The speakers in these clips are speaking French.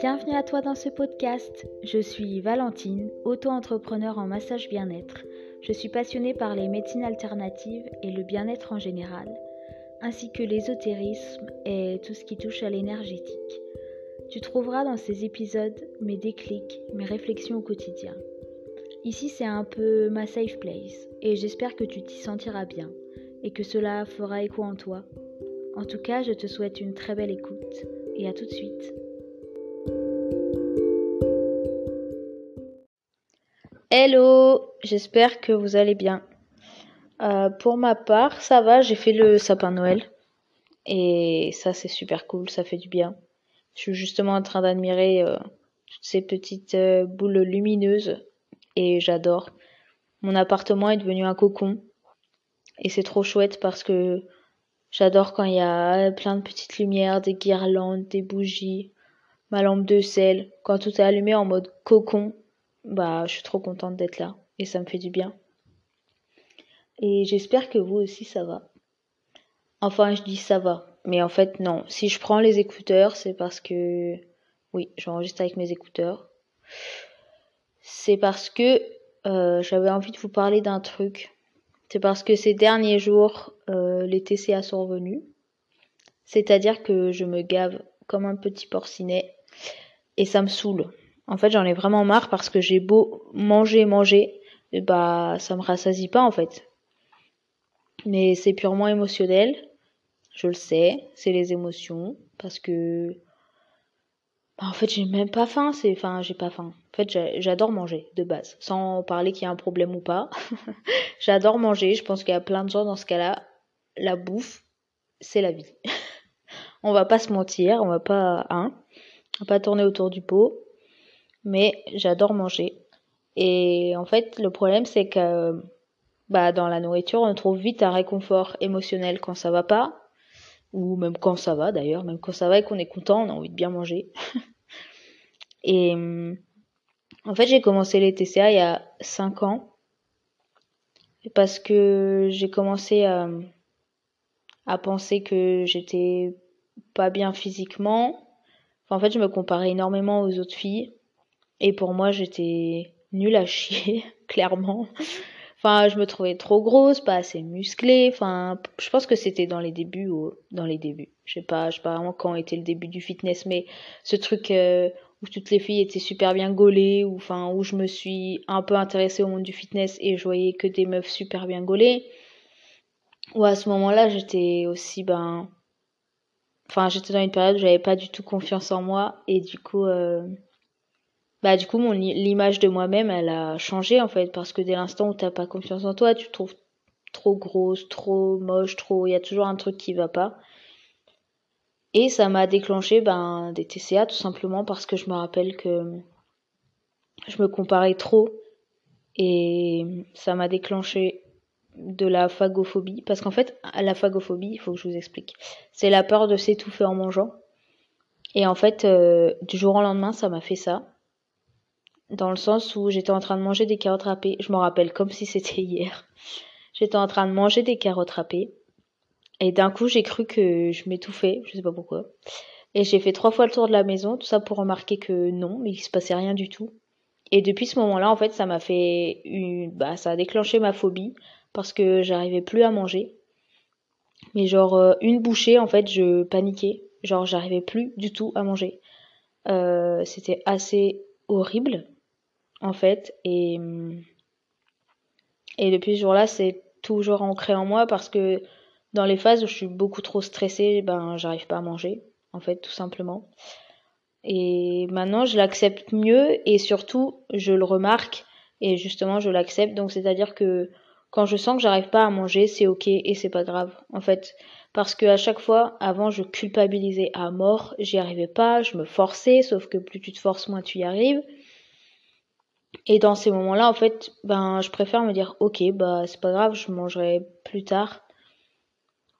Bienvenue à toi dans ce podcast. Je suis Valentine, auto-entrepreneur en massage bien-être. Je suis passionnée par les médecines alternatives et le bien-être en général, ainsi que l'ésotérisme et tout ce qui touche à l'énergétique. Tu trouveras dans ces épisodes mes déclics, mes réflexions au quotidien. Ici, c'est un peu ma safe place et j'espère que tu t'y sentiras bien et que cela fera écho en toi. En tout cas, je te souhaite une très belle écoute et à tout de suite. Hello, j'espère que vous allez bien. Euh, pour ma part, ça va, j'ai fait le sapin Noël. Et ça, c'est super cool, ça fait du bien. Je suis justement en train d'admirer euh, toutes ces petites euh, boules lumineuses. Et j'adore. Mon appartement est devenu un cocon. Et c'est trop chouette parce que j'adore quand il y a plein de petites lumières, des guirlandes, des bougies, ma lampe de sel. Quand tout est allumé en mode cocon, bah, je suis trop contente d'être là et ça me fait du bien. Et j'espère que vous aussi ça va. Enfin, je dis ça va, mais en fait non. Si je prends les écouteurs, c'est parce que oui, j'enregistre avec mes écouteurs. C'est parce que euh, j'avais envie de vous parler d'un truc. C'est parce que ces derniers jours, euh, les TCA sont revenus. C'est-à-dire que je me gave comme un petit porcinet et ça me saoule. En fait, j'en ai vraiment marre parce que j'ai beau manger, manger, et bah ça me rassasie pas en fait. Mais c'est purement émotionnel. Je le sais, c'est les émotions parce que bah, en fait, j'ai même pas faim, c'est enfin, j'ai pas faim. En fait, j'adore manger de base, sans parler qu'il y a un problème ou pas. j'adore manger, je pense qu'il y a plein de gens dans ce cas-là, la bouffe, c'est la vie. on va pas se mentir, on va pas hein, on va pas tourner autour du pot mais j'adore manger. Et en fait, le problème, c'est que bah, dans la nourriture, on trouve vite un réconfort émotionnel quand ça va pas, ou même quand ça va d'ailleurs, même quand ça va et qu'on est content, on a envie de bien manger. et en fait, j'ai commencé les TCA il y a 5 ans, parce que j'ai commencé à, à penser que j'étais pas bien physiquement. En fait, je me comparais énormément aux autres filles et pour moi, j'étais nulle à chier, clairement. Enfin, je me trouvais trop grosse, pas assez musclée. Enfin, je pense que c'était dans les débuts ou dans les débuts. Je sais pas, je sais pas vraiment quand était le début du fitness, mais ce truc euh, où toutes les filles étaient super bien gaulées, ou enfin où je me suis un peu intéressée au monde du fitness et je voyais que des meufs super bien gaulées. Ou à ce moment-là, j'étais aussi ben, enfin, j'étais dans une période où j'avais pas du tout confiance en moi et du coup. Euh bah du coup mon l'image de moi-même elle a changé en fait parce que dès l'instant où t'as pas confiance en toi tu te trouves trop grosse trop moche trop il y a toujours un truc qui va pas. Et ça m'a déclenché ben des TCA tout simplement parce que je me rappelle que je me comparais trop et ça m'a déclenché de la phagophobie. Parce qu'en fait la phagophobie il faut que je vous explique c'est la peur de s'étouffer en mangeant. Et en fait euh, du jour au lendemain ça m'a fait ça dans le sens où j'étais en train de manger des carottes râpées. Je me rappelle comme si c'était hier. J'étais en train de manger des carottes râpées. Et d'un coup, j'ai cru que je m'étouffais, je sais pas pourquoi. Et j'ai fait trois fois le tour de la maison, tout ça pour remarquer que non, mais il se passait rien du tout. Et depuis ce moment-là, en fait, ça m'a fait une, bah, ça a déclenché ma phobie parce que j'arrivais plus à manger. Mais genre, euh, une bouchée, en fait, je paniquais. Genre, j'arrivais plus du tout à manger. Euh, c'était assez horrible en fait. Et, et depuis ce jour-là, c'est toujours ancré en moi parce que dans les phases où je suis beaucoup trop stressée, ben j'arrive pas à manger, en fait, tout simplement. Et maintenant, je l'accepte mieux et surtout, je le remarque et justement, je l'accepte. Donc, c'est-à-dire que quand je sens que j'arrive pas à manger, c'est ok et c'est pas grave, en fait. Parce que à chaque fois, avant, je culpabilisais à mort, j'y arrivais pas, je me forçais, sauf que plus tu te forces, moins tu y arrives. Et dans ces moments-là, en fait, ben, je préfère me dire, ok, bah, c'est pas grave, je mangerai plus tard.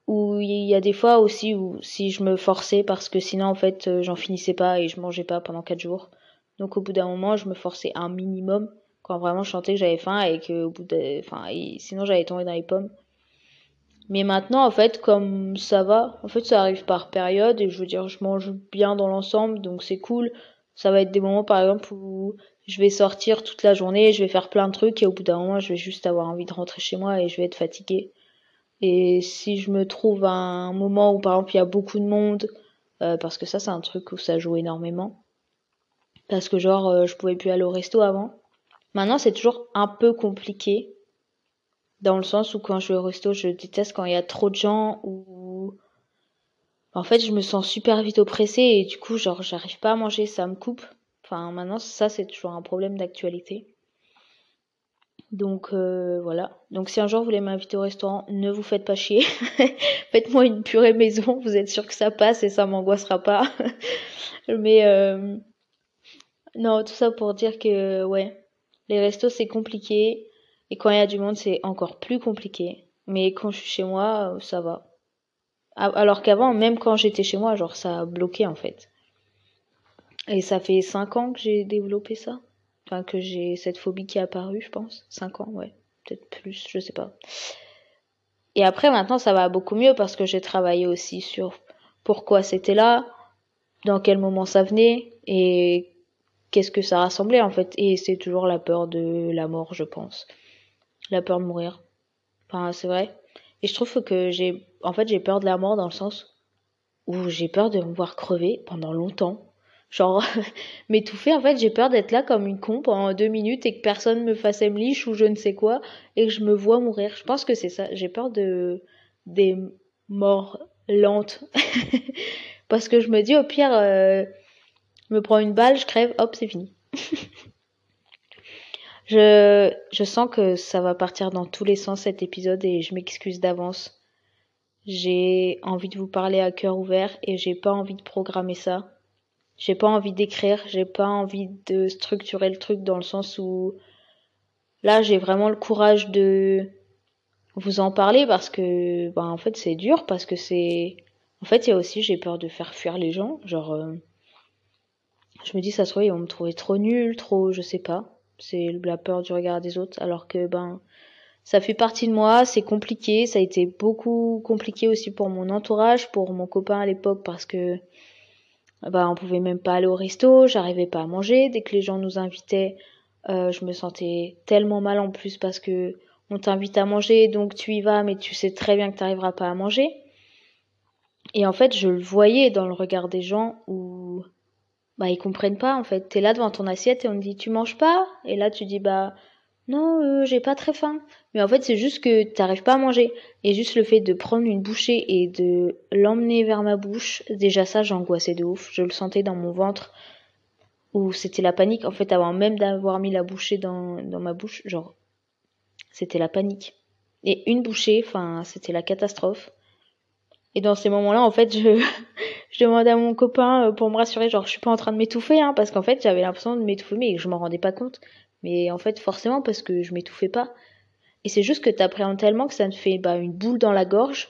Ou il y a des fois aussi où si je me forçais parce que sinon, en fait, euh, j'en finissais pas et je mangeais pas pendant quatre jours. Donc, au bout d'un moment, je me forçais un minimum quand vraiment je sentais que j'avais faim et que au bout de, enfin, sinon j'allais tomber dans les pommes. Mais maintenant, en fait, comme ça va, en fait, ça arrive par période et je veux dire, je mange bien dans l'ensemble, donc c'est cool Ça va être des moments, par exemple, où je vais sortir toute la journée, je vais faire plein de trucs et au bout d'un moment, je vais juste avoir envie de rentrer chez moi et je vais être fatiguée. Et si je me trouve à un moment où, par exemple, il y a beaucoup de monde, euh, parce que ça, c'est un truc où ça joue énormément. Parce que, genre, euh, je pouvais plus aller au resto avant. Maintenant, c'est toujours un peu compliqué. Dans le sens où quand je vais au resto, je déteste quand il y a trop de gens ou en fait, je me sens super vite oppressée et du coup, genre, j'arrive pas à manger, ça me coupe. Enfin, maintenant, ça, c'est toujours un problème d'actualité. Donc euh, voilà. Donc si un jour vous voulez m'inviter au restaurant, ne vous faites pas chier. Faites-moi une purée maison, vous êtes sûr que ça passe et ça m'angoissera pas. Mais euh, non, tout ça pour dire que ouais, les restos c'est compliqué et quand il y a du monde c'est encore plus compliqué. Mais quand je suis chez moi, ça va. Alors qu'avant, même quand j'étais chez moi, genre ça a bloqué en fait. Et ça fait 5 ans que j'ai développé ça. Enfin, que j'ai cette phobie qui est apparue, je pense. 5 ans, ouais. Peut-être plus, je sais pas. Et après, maintenant, ça va beaucoup mieux parce que j'ai travaillé aussi sur pourquoi c'était là, dans quel moment ça venait et qu'est-ce que ça rassemblait en fait. Et c'est toujours la peur de la mort, je pense. La peur de mourir. Enfin, c'est vrai. Et je trouve que j'ai, en fait, j'ai peur de la mort dans le sens où j'ai peur de me voir crever pendant longtemps. Genre, m'étouffer, en fait, j'ai peur d'être là comme une con pendant deux minutes et que personne me fasse liche ou je ne sais quoi et que je me vois mourir. Je pense que c'est ça. J'ai peur de, des morts lentes. Parce que je me dis, au pire, euh, je me prends une balle, je crève, hop, c'est fini. Je, je sens que ça va partir dans tous les sens cet épisode et je m'excuse d'avance. J'ai envie de vous parler à cœur ouvert et j'ai pas envie de programmer ça. J'ai pas envie d'écrire, j'ai pas envie de structurer le truc dans le sens où là j'ai vraiment le courage de vous en parler parce que bah en fait c'est dur parce que c'est en fait il y a aussi j'ai peur de faire fuir les gens genre euh, je me dis ça se trouve ils vont me trouver trop nul trop je sais pas c'est la peur du regard des autres, alors que ben ça fait partie de moi, c'est compliqué, ça a été beaucoup compliqué aussi pour mon entourage, pour mon copain à l'époque parce que ben on pouvait même pas aller au resto, j'arrivais pas à manger, dès que les gens nous invitaient, euh, je me sentais tellement mal en plus parce que on t'invite à manger, donc tu y vas, mais tu sais très bien que tu n'arriveras pas à manger. Et en fait, je le voyais dans le regard des gens où bah ils comprennent pas en fait. T'es là devant ton assiette et on te dit tu manges pas? Et là tu dis bah non euh, j'ai pas très faim. Mais en fait c'est juste que t'arrives pas à manger et juste le fait de prendre une bouchée et de l'emmener vers ma bouche, déjà ça j'angoissais de ouf. Je le sentais dans mon ventre où c'était la panique en fait avant même d'avoir mis la bouchée dans, dans ma bouche genre c'était la panique. Et une bouchée, enfin c'était la catastrophe. Et dans ces moments-là, en fait, je, je demandais à mon copain euh, pour me rassurer, genre, je suis pas en train de m'étouffer, hein, parce qu'en fait, j'avais l'impression de m'étouffer, mais je m'en rendais pas compte. Mais en fait, forcément, parce que je m'étouffais pas. Et c'est juste que t'appréhendes tellement que ça te fait bah, une boule dans la gorge,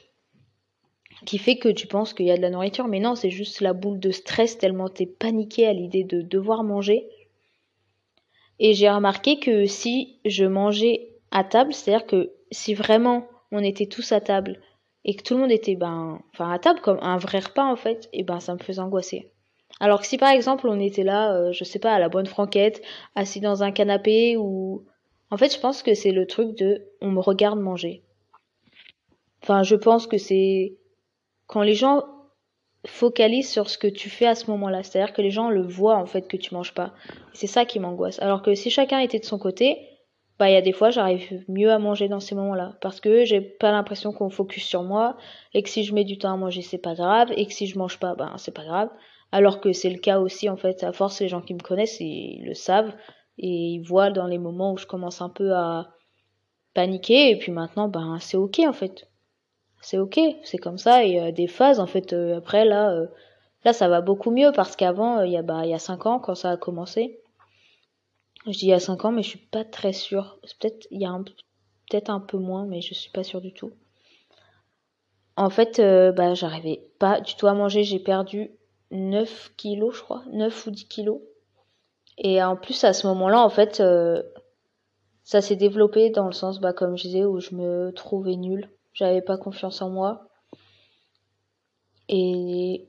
qui fait que tu penses qu'il y a de la nourriture, mais non, c'est juste la boule de stress tellement t'es paniqué à l'idée de devoir manger. Et j'ai remarqué que si je mangeais à table, c'est-à-dire que si vraiment on était tous à table, et que tout le monde était ben enfin à table comme un vrai repas en fait et ben ça me faisait angoisser. Alors que si par exemple on était là euh, je sais pas à la bonne franquette assis dans un canapé ou en fait je pense que c'est le truc de on me regarde manger. Enfin je pense que c'est quand les gens focalisent sur ce que tu fais à ce moment-là c'est-à-dire que les gens le voient en fait que tu manges pas. C'est ça qui m'angoisse. Alors que si chacun était de son côté bah il y a des fois j'arrive mieux à manger dans ces moments-là. Parce que j'ai pas l'impression qu'on focus sur moi et que si je mets du temps à manger c'est pas grave et que si je mange pas ben c'est pas grave. Alors que c'est le cas aussi en fait à force les gens qui me connaissent ils le savent et ils voient dans les moments où je commence un peu à paniquer et puis maintenant ben c'est ok en fait. C'est ok c'est comme ça et a des phases en fait euh, après là euh, là ça va beaucoup mieux parce qu'avant euh, il y a bah il y a cinq ans quand ça a commencé je dis il y a 5 ans, mais je suis pas très sûre. Peut-être il y a peut-être un peu moins, mais je suis pas sûre du tout. En fait, euh, bah, j'arrivais pas du tout à manger. J'ai perdu 9 kilos, je crois. 9 ou 10 kilos. Et en plus, à ce moment-là, en fait, euh, ça s'est développé dans le sens, bah, comme je disais, où je me trouvais nulle. J'avais pas confiance en moi. Et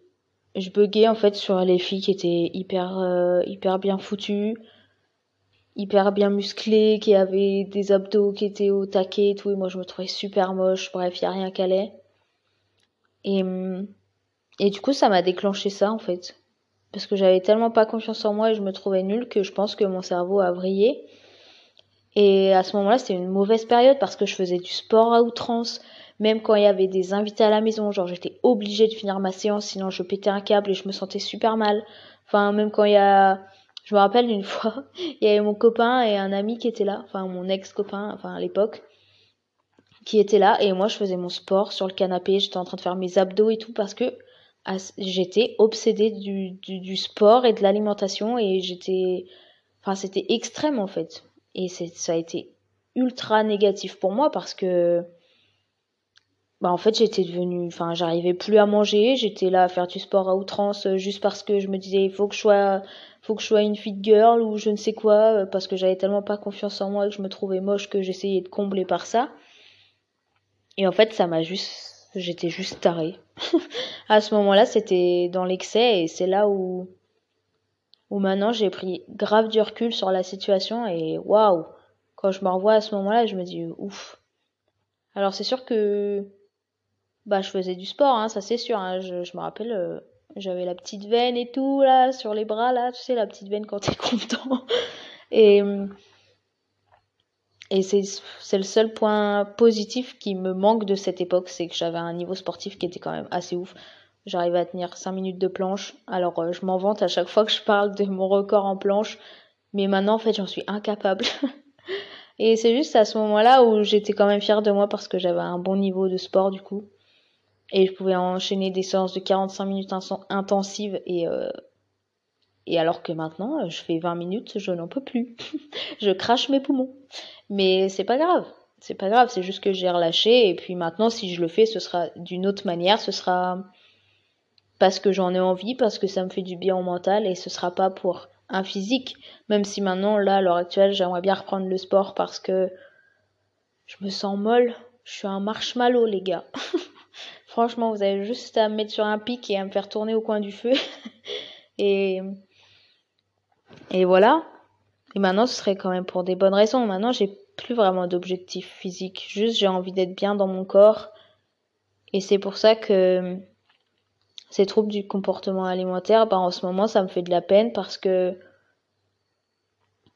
je buguais en fait sur les filles qui étaient hyper euh, hyper bien foutues, hyper bien musclées, qui avaient des abdos qui étaient au taquet et tout. Et moi, je me trouvais super moche. Bref, y a rien qu'à aller. Et et du coup, ça m'a déclenché ça en fait, parce que j'avais tellement pas confiance en moi et je me trouvais nulle que je pense que mon cerveau a vrillé. Et à ce moment-là, c'était une mauvaise période parce que je faisais du sport à outrance. Même quand il y avait des invités à la maison, genre j'étais obligée de finir ma séance, sinon je pétais un câble et je me sentais super mal. Enfin, même quand il y a... Je me rappelle une fois, il y avait mon copain et un ami qui étaient là, enfin mon ex-copain, enfin à l'époque, qui était là et moi je faisais mon sport sur le canapé, j'étais en train de faire mes abdos et tout parce que j'étais obsédée du, du, du, sport et de l'alimentation et j'étais... Enfin c'était extrême en fait. Et ça a été ultra négatif pour moi parce que bah en fait j'étais devenue enfin j'arrivais plus à manger j'étais là à faire du sport à outrance euh, juste parce que je me disais il faut que je sois faut que je sois une fit girl ou je ne sais quoi euh, parce que j'avais tellement pas confiance en moi que je me trouvais moche que j'essayais de combler par ça. Et en fait ça m'a juste j'étais juste tarée. À ce moment-là c'était dans l'excès et c'est là où où maintenant j'ai pris grave du recul sur la situation et waouh quand je me revois à ce moment-là je me dis ouf. Alors c'est sûr que bah, je faisais du sport, hein, ça c'est sûr. Hein. Je, je, me rappelle, euh, j'avais la petite veine et tout, là, sur les bras, là, tu sais, la petite veine quand t'es content. et et c'est, le seul point positif qui me manque de cette époque, c'est que j'avais un niveau sportif qui était quand même assez ouf. J'arrivais à tenir 5 minutes de planche. Alors, euh, je m'en vante à chaque fois que je parle de mon record en planche. Mais maintenant, en fait, j'en suis incapable. et c'est juste à ce moment-là où j'étais quand même fière de moi parce que j'avais un bon niveau de sport, du coup et je pouvais enchaîner des séances de 45 minutes intensives et euh, et alors que maintenant je fais 20 minutes je n'en peux plus. Je crache mes poumons. Mais c'est pas grave. C'est pas grave. C'est juste que j'ai relâché. Et puis maintenant si je le fais ce sera d'une autre manière. Ce sera parce que j'en ai envie parce que ça me fait du bien au mental. Et ce sera pas pour un physique. Même si maintenant là à l'heure actuelle j'aimerais bien reprendre le sport parce que je me sens molle. Je suis un marshmallow les gars Franchement, vous avez juste à me mettre sur un pic et à me faire tourner au coin du feu. et, et voilà. Et maintenant, ce serait quand même pour des bonnes raisons. Maintenant, j'ai plus vraiment d'objectif physique. Juste, j'ai envie d'être bien dans mon corps. Et c'est pour ça que ces troubles du comportement alimentaire, bah, en ce moment, ça me fait de la peine parce que,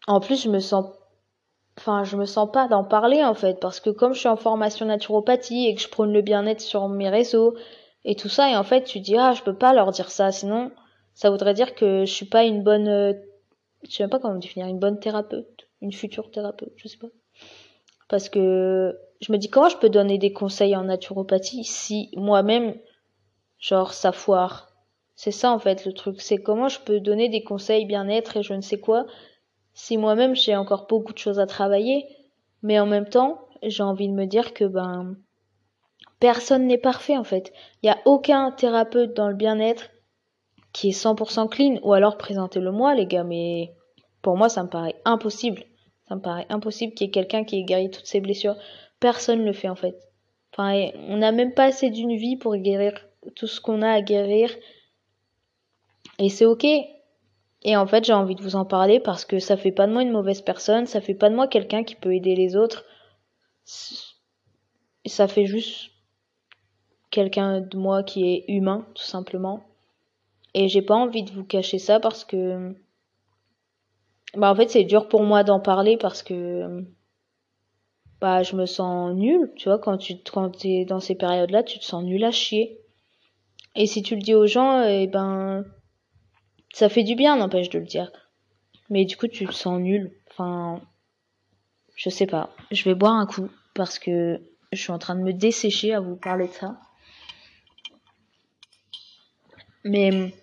en plus, je me sens enfin je me sens pas d'en parler en fait parce que comme je suis en formation naturopathie et que je prône le bien-être sur mes réseaux et tout ça et en fait tu dis ah je peux pas leur dire ça sinon ça voudrait dire que je suis pas une bonne euh, je sais même pas comment définir une bonne thérapeute une future thérapeute je sais pas. Parce que je me dis comment je peux donner des conseils en naturopathie si moi-même genre ça foire? C'est ça en fait le truc c'est comment je peux donner des conseils bien-être et je ne sais quoi si moi-même j'ai encore beaucoup de choses à travailler, mais en même temps, j'ai envie de me dire que ben personne n'est parfait en fait. Il n'y a aucun thérapeute dans le bien-être qui est 100% clean ou alors présentez-le moi les gars, mais pour moi ça me paraît impossible. Ça me paraît impossible qu'il y ait quelqu'un qui ait guéri toutes ses blessures. Personne ne le fait en fait. Enfin, on n'a même pas assez d'une vie pour guérir tout ce qu'on a à guérir. Et c'est ok, et en fait, j'ai envie de vous en parler parce que ça fait pas de moi une mauvaise personne, ça fait pas de moi quelqu'un qui peut aider les autres. Ça fait juste quelqu'un de moi qui est humain, tout simplement. Et j'ai pas envie de vous cacher ça parce que bah en fait, c'est dur pour moi d'en parler parce que bah je me sens nulle, tu vois, quand tu quand t'es dans ces périodes-là, tu te sens nul à chier. Et si tu le dis aux gens, eh ben ça fait du bien, n'empêche de le dire. Mais du coup, tu te sens nul. Enfin, je sais pas. Je vais boire un coup parce que je suis en train de me dessécher à vous parler de ça. Mais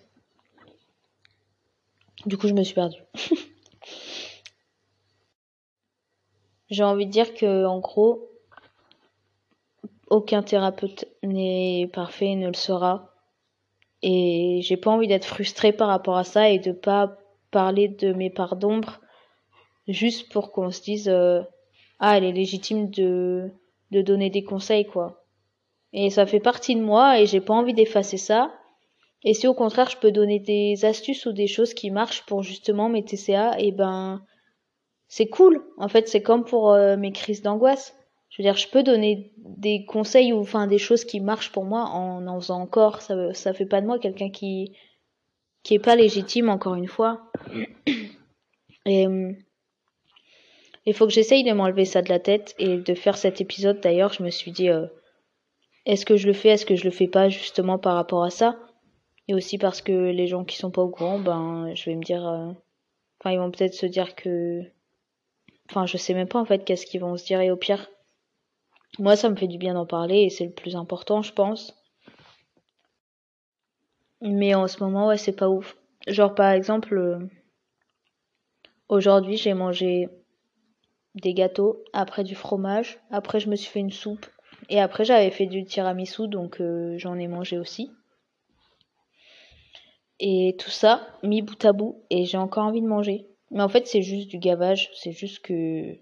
du coup, je me suis perdue. J'ai envie de dire que, en gros, aucun thérapeute n'est parfait et ne le sera. Et j'ai pas envie d'être frustrée par rapport à ça et de pas parler de mes parts d'ombre juste pour qu'on se dise euh, ah elle est légitime de de donner des conseils quoi. Et ça fait partie de moi et j'ai pas envie d'effacer ça. Et si au contraire je peux donner des astuces ou des choses qui marchent pour justement mes TCA, et eh ben c'est cool. En fait, c'est comme pour euh, mes crises d'angoisse. Je veux dire, je peux donner des conseils ou enfin des choses qui marchent pour moi en en faisant encore. Ça ça fait pas de moi quelqu'un qui qui est pas légitime encore une fois. Et hum, il faut que j'essaye de m'enlever ça de la tête et de faire cet épisode. D'ailleurs, je me suis dit, euh, est-ce que je le fais, est-ce que je le fais pas, justement par rapport à ça? Et aussi parce que les gens qui sont pas au courant, ben, je vais me dire, euh, enfin, ils vont peut-être se dire que, enfin, je sais même pas en fait qu'est-ce qu'ils vont se dire. Et au pire, moi, ça me fait du bien d'en parler et c'est le plus important, je pense. Mais en ce moment, ouais, c'est pas ouf. Genre, par exemple, euh, aujourd'hui, j'ai mangé des gâteaux, après du fromage, après je me suis fait une soupe, et après j'avais fait du tiramisu, donc euh, j'en ai mangé aussi. Et tout ça, mis bout à bout, et j'ai encore envie de manger. Mais en fait, c'est juste du gavage, c'est juste que.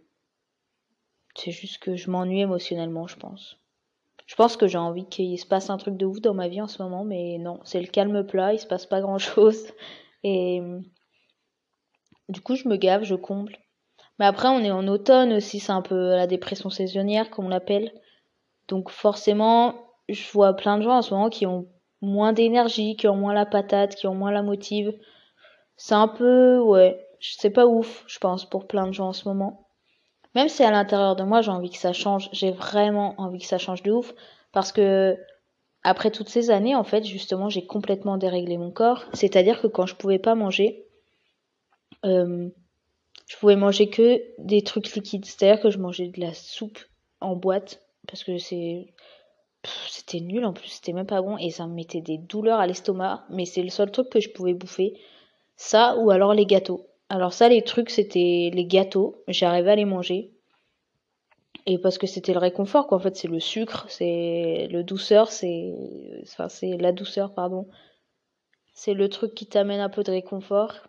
C'est juste que je m'ennuie émotionnellement, je pense. Je pense que j'ai envie qu'il se passe un truc de ouf dans ma vie en ce moment, mais non, c'est le calme plat, il se passe pas grand chose. Et. Du coup, je me gave, je comble. Mais après, on est en automne aussi, c'est un peu la dépression saisonnière, comme on l'appelle. Donc forcément, je vois plein de gens en ce moment qui ont moins d'énergie, qui ont moins la patate, qui ont moins la motive. C'est un peu, ouais, c'est pas ouf, je pense, pour plein de gens en ce moment. Même si à l'intérieur de moi, j'ai envie que ça change, j'ai vraiment envie que ça change de ouf. Parce que, après toutes ces années, en fait, justement, j'ai complètement déréglé mon corps. C'est-à-dire que quand je pouvais pas manger, euh, je pouvais manger que des trucs liquides. C'est-à-dire que je mangeais de la soupe en boîte parce que c'est c'était nul en plus, c'était même pas bon et ça me mettait des douleurs à l'estomac, mais c'est le seul truc que je pouvais bouffer. Ça ou alors les gâteaux. Alors ça les trucs c'était les gâteaux, j'arrivais à les manger. Et parce que c'était le réconfort quoi, en fait c'est le sucre, c'est le douceur, c'est enfin c'est la douceur pardon. C'est le truc qui t'amène un peu de réconfort.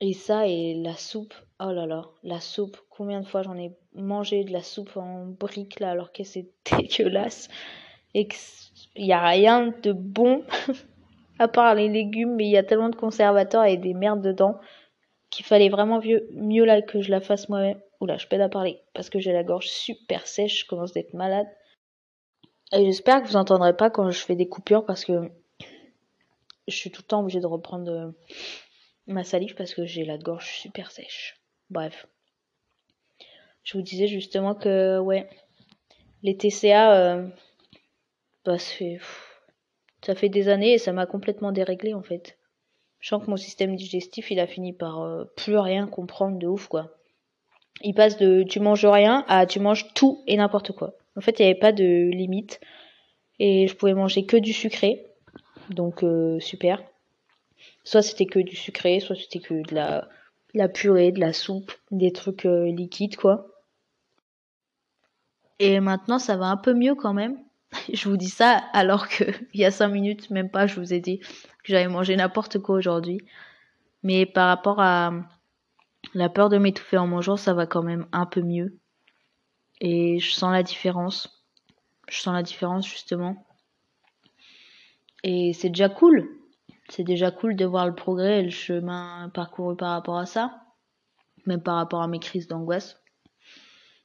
Et ça et la soupe, oh là là, la soupe, combien de fois j'en ai mangé de la soupe en briques là alors que c'est dégueulasse et qu'il n'y a rien de bon à part les légumes mais il y a tellement de conservateurs et des merdes dedans qu'il fallait vraiment mieux, mieux là que je la fasse moi-même. Oula, je pète à parler parce que j'ai la gorge super sèche, je commence d'être malade. Et j'espère que vous entendrez pas quand je fais des coupures parce que je suis tout le temps obligée de reprendre ma salive parce que j'ai la gorge super sèche. Bref. Je vous disais justement que, ouais, les TCA, euh, bah, ça fait des années et ça m'a complètement déréglé en fait. Je sens que mon système digestif, il a fini par euh, plus rien comprendre de ouf, quoi. Il passe de tu manges rien à tu manges tout et n'importe quoi. En fait, il n'y avait pas de limite. Et je pouvais manger que du sucré. Donc, euh, super. Soit c'était que du sucré, soit c'était que de la, purée, de la soupe, des trucs euh, liquides quoi. Et maintenant ça va un peu mieux quand même. je vous dis ça alors que il y a cinq minutes, même pas, je vous ai dit que j'avais mangé n'importe quoi aujourd'hui. Mais par rapport à la peur de m'étouffer en mangeant, ça va quand même un peu mieux. Et je sens la différence. Je sens la différence justement. Et c'est déjà cool c'est déjà cool de voir le progrès et le chemin parcouru par rapport à ça, même par rapport à mes crises d'angoisse.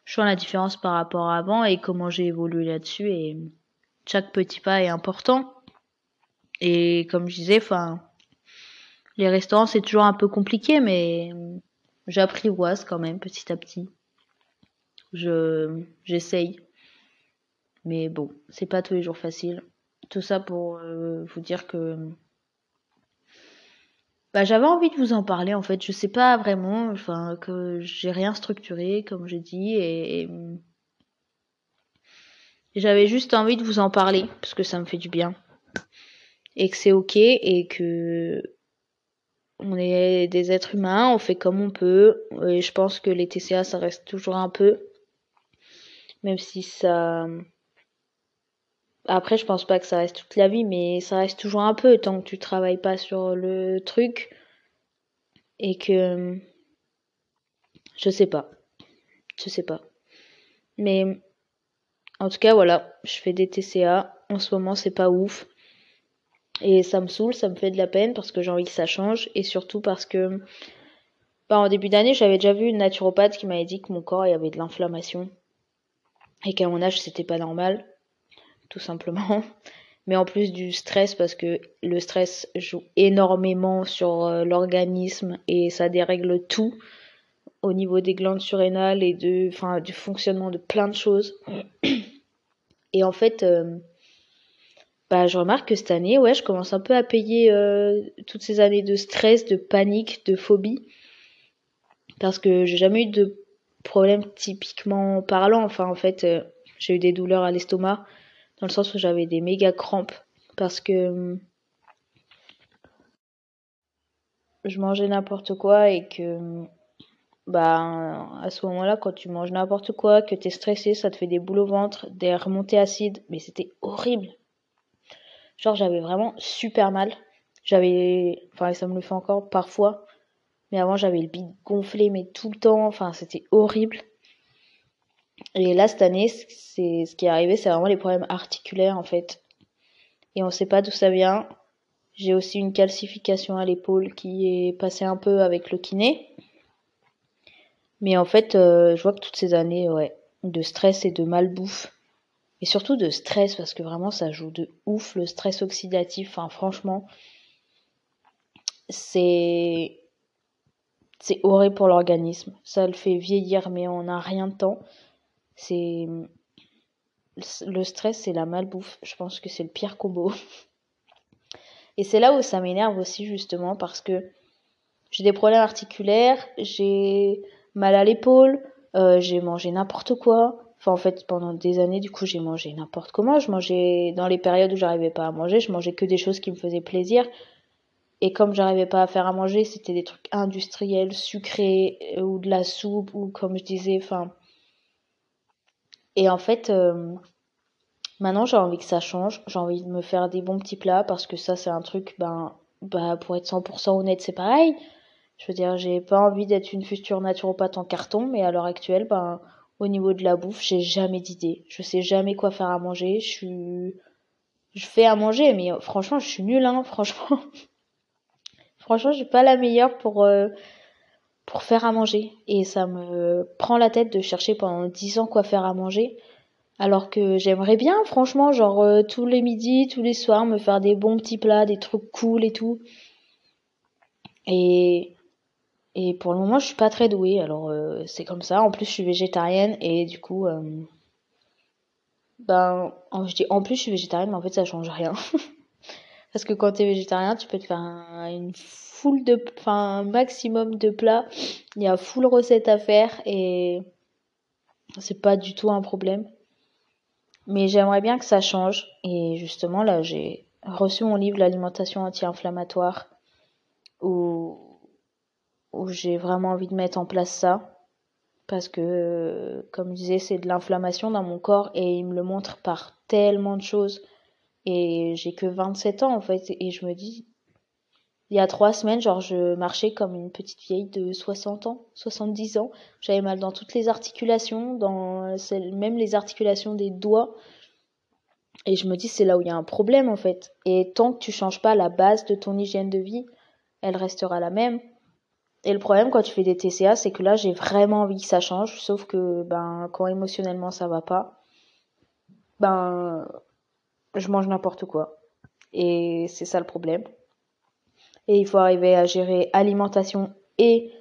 Je vois la différence par rapport à avant et comment j'ai évolué là-dessus et chaque petit pas est important. Et comme je disais, enfin, les restaurants c'est toujours un peu compliqué, mais j'apprivoise quand même petit à petit. Je, j'essaye. Mais bon, c'est pas tous les jours facile. Tout ça pour euh, vous dire que bah, j'avais envie de vous en parler en fait. Je sais pas vraiment, enfin que j'ai rien structuré comme j'ai dit et, j'avais juste envie de vous en parler parce que ça me fait du bien et que c'est ok et que on est des êtres humains, on fait comme on peut et je pense que les TCA ça reste toujours un peu même si ça après, je pense pas que ça reste toute la vie, mais ça reste toujours un peu tant que tu travailles pas sur le truc et que je sais pas, je sais pas. Mais en tout cas, voilà, je fais des TCA. En ce moment, c'est pas ouf. Et ça me saoule, ça me fait de la peine parce que j'ai envie que ça change et surtout parce que bah, en début d'année, j'avais déjà vu une naturopathe qui m'avait dit que mon corps il y avait de l'inflammation et qu'à mon âge c'était pas normal, tout simplement. Mais en plus du stress parce que le stress joue énormément sur euh, l'organisme et ça dérègle tout au niveau des glandes surrénales et de, enfin, du fonctionnement de plein de choses. Et en fait, euh, bah, je remarque que cette année, ouais, je commence un peu à payer euh, toutes ces années de stress, de panique, de phobie. Parce que j'ai jamais eu de problème typiquement parlant. Enfin, en fait, j'ai eu des douleurs à l'estomac, dans le sens où j'avais des méga crampes. Parce que je mangeais n'importe quoi et que bah à ce moment-là quand tu manges n'importe quoi que t'es stressé ça te fait des boules au ventre des remontées acides mais c'était horrible. Genre j'avais vraiment super mal. J'avais enfin ça me le fait encore parfois mais avant j'avais le bide gonflé mais tout le temps. Enfin c'était horrible et là cette année ce qui est arrivé c'est vraiment les problèmes articulaires en fait et on sait pas d'où ça vient j'ai aussi une calcification à l'épaule qui est passée un peu avec le kiné mais en fait, euh, je vois que toutes ces années, ouais, de stress et de malbouffe, et surtout de stress, parce que vraiment ça joue de ouf, le stress oxydatif, enfin franchement, c'est... C'est horrible pour l'organisme. Ça le fait vieillir, mais on n'a rien de temps. C'est... Le stress, c'est la malbouffe. Je pense que c'est le pire combo. Et c'est là où ça m'énerve aussi, justement, parce que j'ai des problèmes articulaires, j'ai mal à l'épaule, euh, j'ai mangé n'importe quoi. Enfin, en fait, pendant des années, du coup, j'ai mangé n'importe comment. Je mangeais, dans les périodes où j'arrivais pas à manger, je mangeais que des choses qui me faisaient plaisir. Et comme j'arrivais pas à faire à manger, c'était des trucs industriels, sucrés, euh, ou de la soupe, ou comme je disais, enfin. Et en fait, euh, maintenant, j'ai envie que ça change. J'ai envie de me faire des bons petits plats parce que ça, c'est un truc, ben, bah, pour être 100% honnête, c'est pareil. Je veux dire, j'ai pas envie d'être une future naturopathe en carton, mais à l'heure actuelle, ben, au niveau de la bouffe, j'ai jamais d'idée. Je sais jamais quoi faire à manger. Je suis, je fais à manger, mais franchement, je suis nulle, hein, franchement. franchement, je suis pas la meilleure pour, euh, pour faire à manger. Et ça me prend la tête de chercher pendant dix ans quoi faire à manger. Alors que j'aimerais bien, franchement, genre euh, tous les midis, tous les soirs, me faire des bons petits plats, des trucs cool et tout. Et et pour le moment, je suis pas très douée, alors euh, c'est comme ça. En plus, je suis végétarienne et du coup, euh, ben, je dis en plus, je suis végétarienne, mais en fait, ça change rien. Parce que quand tu es végétarien, tu peux te faire une foule de, enfin, maximum de plats. Il y a full recette à faire et c'est pas du tout un problème. Mais j'aimerais bien que ça change. Et justement, là, j'ai reçu mon livre L'alimentation anti-inflammatoire où où j'ai vraiment envie de mettre en place ça. Parce que, comme je disais, c'est de l'inflammation dans mon corps et il me le montre par tellement de choses. Et j'ai que 27 ans en fait. Et je me dis, il y a trois semaines, genre, je marchais comme une petite vieille de 60 ans, 70 ans. J'avais mal dans toutes les articulations, dans même les articulations des doigts. Et je me dis, c'est là où il y a un problème en fait. Et tant que tu changes pas la base de ton hygiène de vie, elle restera la même. Et le problème quand tu fais des TCA, c'est que là, j'ai vraiment envie que ça change, sauf que ben quand émotionnellement ça va pas, ben je mange n'importe quoi. Et c'est ça le problème. Et il faut arriver à gérer alimentation et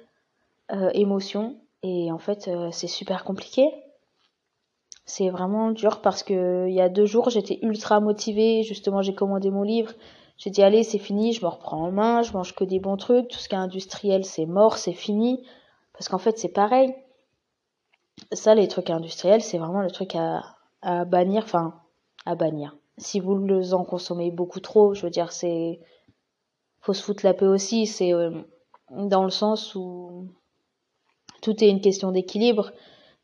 euh, émotion. Et en fait, euh, c'est super compliqué. C'est vraiment dur parce que il y a deux jours, j'étais ultra motivée. Justement, j'ai commandé mon livre. J'ai dit allez, c'est fini, je me reprends en main, je mange que des bons trucs, tout ce qui est industriel, c'est mort, c'est fini. Parce qu'en fait, c'est pareil. Ça, les trucs industriels, c'est vraiment le truc à, à bannir, enfin, à bannir. Si vous en consommez beaucoup trop, je veux dire, c'est. Faut se foutre la paix aussi, c'est euh, dans le sens où tout est une question d'équilibre.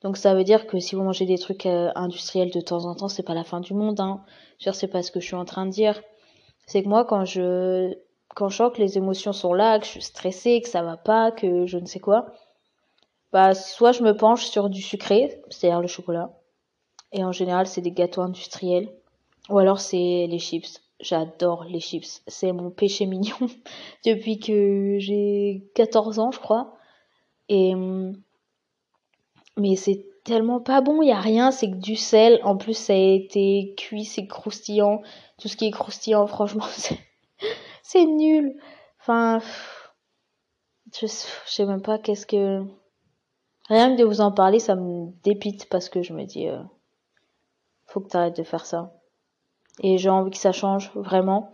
Donc ça veut dire que si vous mangez des trucs euh, industriels de temps en temps, c'est pas la fin du monde. Hein. Dire, c'est pas ce que je suis en train de dire c'est que moi quand je quand je sens que les émotions sont là, que je suis stressée, que ça va pas, que je ne sais quoi, bah soit je me penche sur du sucré, c'est-à-dire le chocolat, et en général c'est des gâteaux industriels, ou alors c'est les chips. J'adore les chips. C'est mon péché mignon depuis que j'ai 14 ans, je crois. Et mais c'est tellement pas bon, il y a rien, c'est que du sel. En plus, ça a été cuit, c'est croustillant. Tout ce qui est croustillant, franchement, c'est nul. Enfin, je, sais même pas qu'est-ce que. Rien que de vous en parler, ça me dépite parce que je me dis, euh, faut que t'arrêtes de faire ça. Et j'ai envie que ça change vraiment.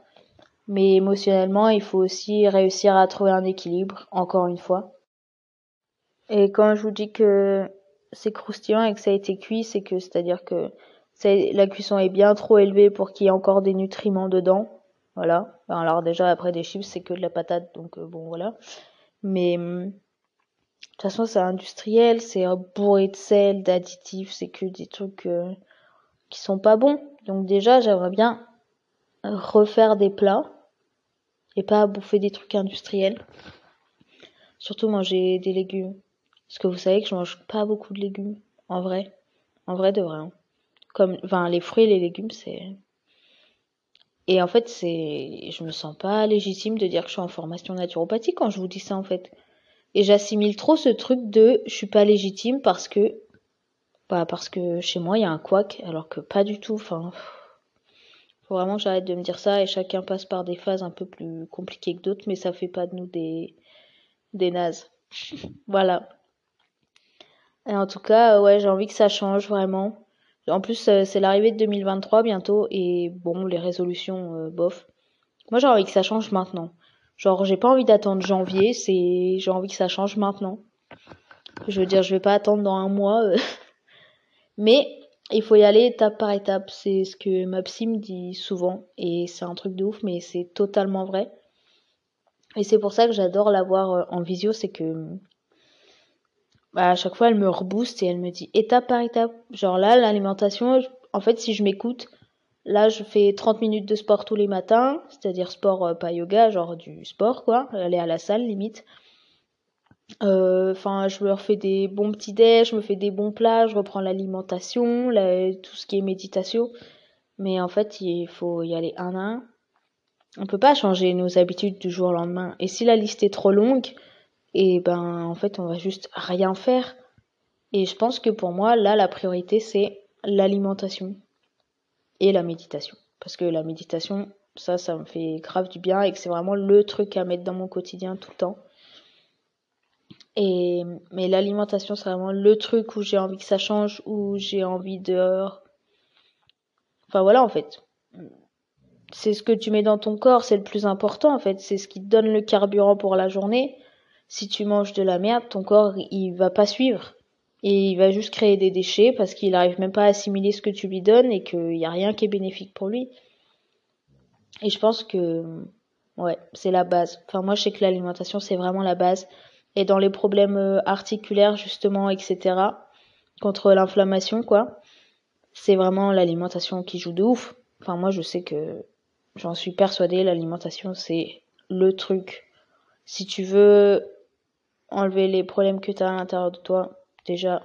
Mais émotionnellement, il faut aussi réussir à trouver un équilibre, encore une fois. Et quand je vous dis que c'est croustillant et que ça a été cuit, c'est que c'est-à-dire que la cuisson est bien trop élevée pour qu'il y ait encore des nutriments dedans. Voilà. Alors déjà après des chips c'est que de la patate donc euh, bon voilà. Mais hum, de toute façon c'est industriel, c'est bourré de sel, d'additifs, c'est que des trucs euh, qui sont pas bons. Donc déjà j'aimerais bien refaire des plats et pas bouffer des trucs industriels. Surtout manger des légumes. Parce que vous savez que je mange pas beaucoup de légumes, en vrai. En vrai de vrai. Hein. Comme, enfin, les fruits et les légumes, c'est. Et en fait, c'est, je me sens pas légitime de dire que je suis en formation naturopathie quand je vous dis ça, en fait. Et j'assimile trop ce truc de je suis pas légitime parce que, bah, parce que chez moi, il y a un couac, alors que pas du tout, enfin. Faut vraiment que j'arrête de me dire ça et chacun passe par des phases un peu plus compliquées que d'autres, mais ça fait pas de nous des, des nazes. voilà. Et en tout cas, ouais, j'ai envie que ça change vraiment. En plus, euh, c'est l'arrivée de 2023 bientôt et bon, les résolutions, euh, bof. Moi, j'ai envie que ça change maintenant. Genre, j'ai pas envie d'attendre janvier, c'est, j'ai envie que ça change maintenant. Je veux dire, je vais pas attendre dans un mois. Euh. Mais il faut y aller étape par étape. C'est ce que ma psy me dit souvent et c'est un truc de ouf, mais c'est totalement vrai. Et c'est pour ça que j'adore l'avoir en visio, c'est que bah, à chaque fois, elle me rebooste et elle me dit étape par étape. Genre là, l'alimentation, en fait, si je m'écoute, là, je fais 30 minutes de sport tous les matins, c'est-à-dire sport, euh, pas yoga, genre du sport, quoi, aller à la salle, limite. Euh, enfin, je me refais des bons petits déj, je me fais des bons plats, je reprends l'alimentation, tout ce qui est méditation. Mais en fait, il faut y aller un à un. On peut pas changer nos habitudes du jour au lendemain. Et si la liste est trop longue, et ben en fait on va juste rien faire. Et je pense que pour moi là la priorité c'est l'alimentation et la méditation. Parce que la méditation, ça, ça me fait grave du bien et que c'est vraiment le truc à mettre dans mon quotidien tout le temps. Et, mais l'alimentation, c'est vraiment le truc où j'ai envie que ça change, où j'ai envie de... Enfin voilà, en fait. C'est ce que tu mets dans ton corps, c'est le plus important, en fait. C'est ce qui te donne le carburant pour la journée si tu manges de la merde, ton corps il va pas suivre et il va juste créer des déchets parce qu'il arrive même pas à assimiler ce que tu lui donnes et qu'il y a rien qui est bénéfique pour lui. Et je pense que ouais, c'est la base. Enfin moi je sais que l'alimentation c'est vraiment la base et dans les problèmes euh, articulaires justement etc. contre l'inflammation quoi, c'est vraiment l'alimentation qui joue de ouf. Enfin moi je sais que j'en suis persuadée l'alimentation c'est le truc. Si tu veux enlever les problèmes que tu as à l'intérieur de toi. Déjà,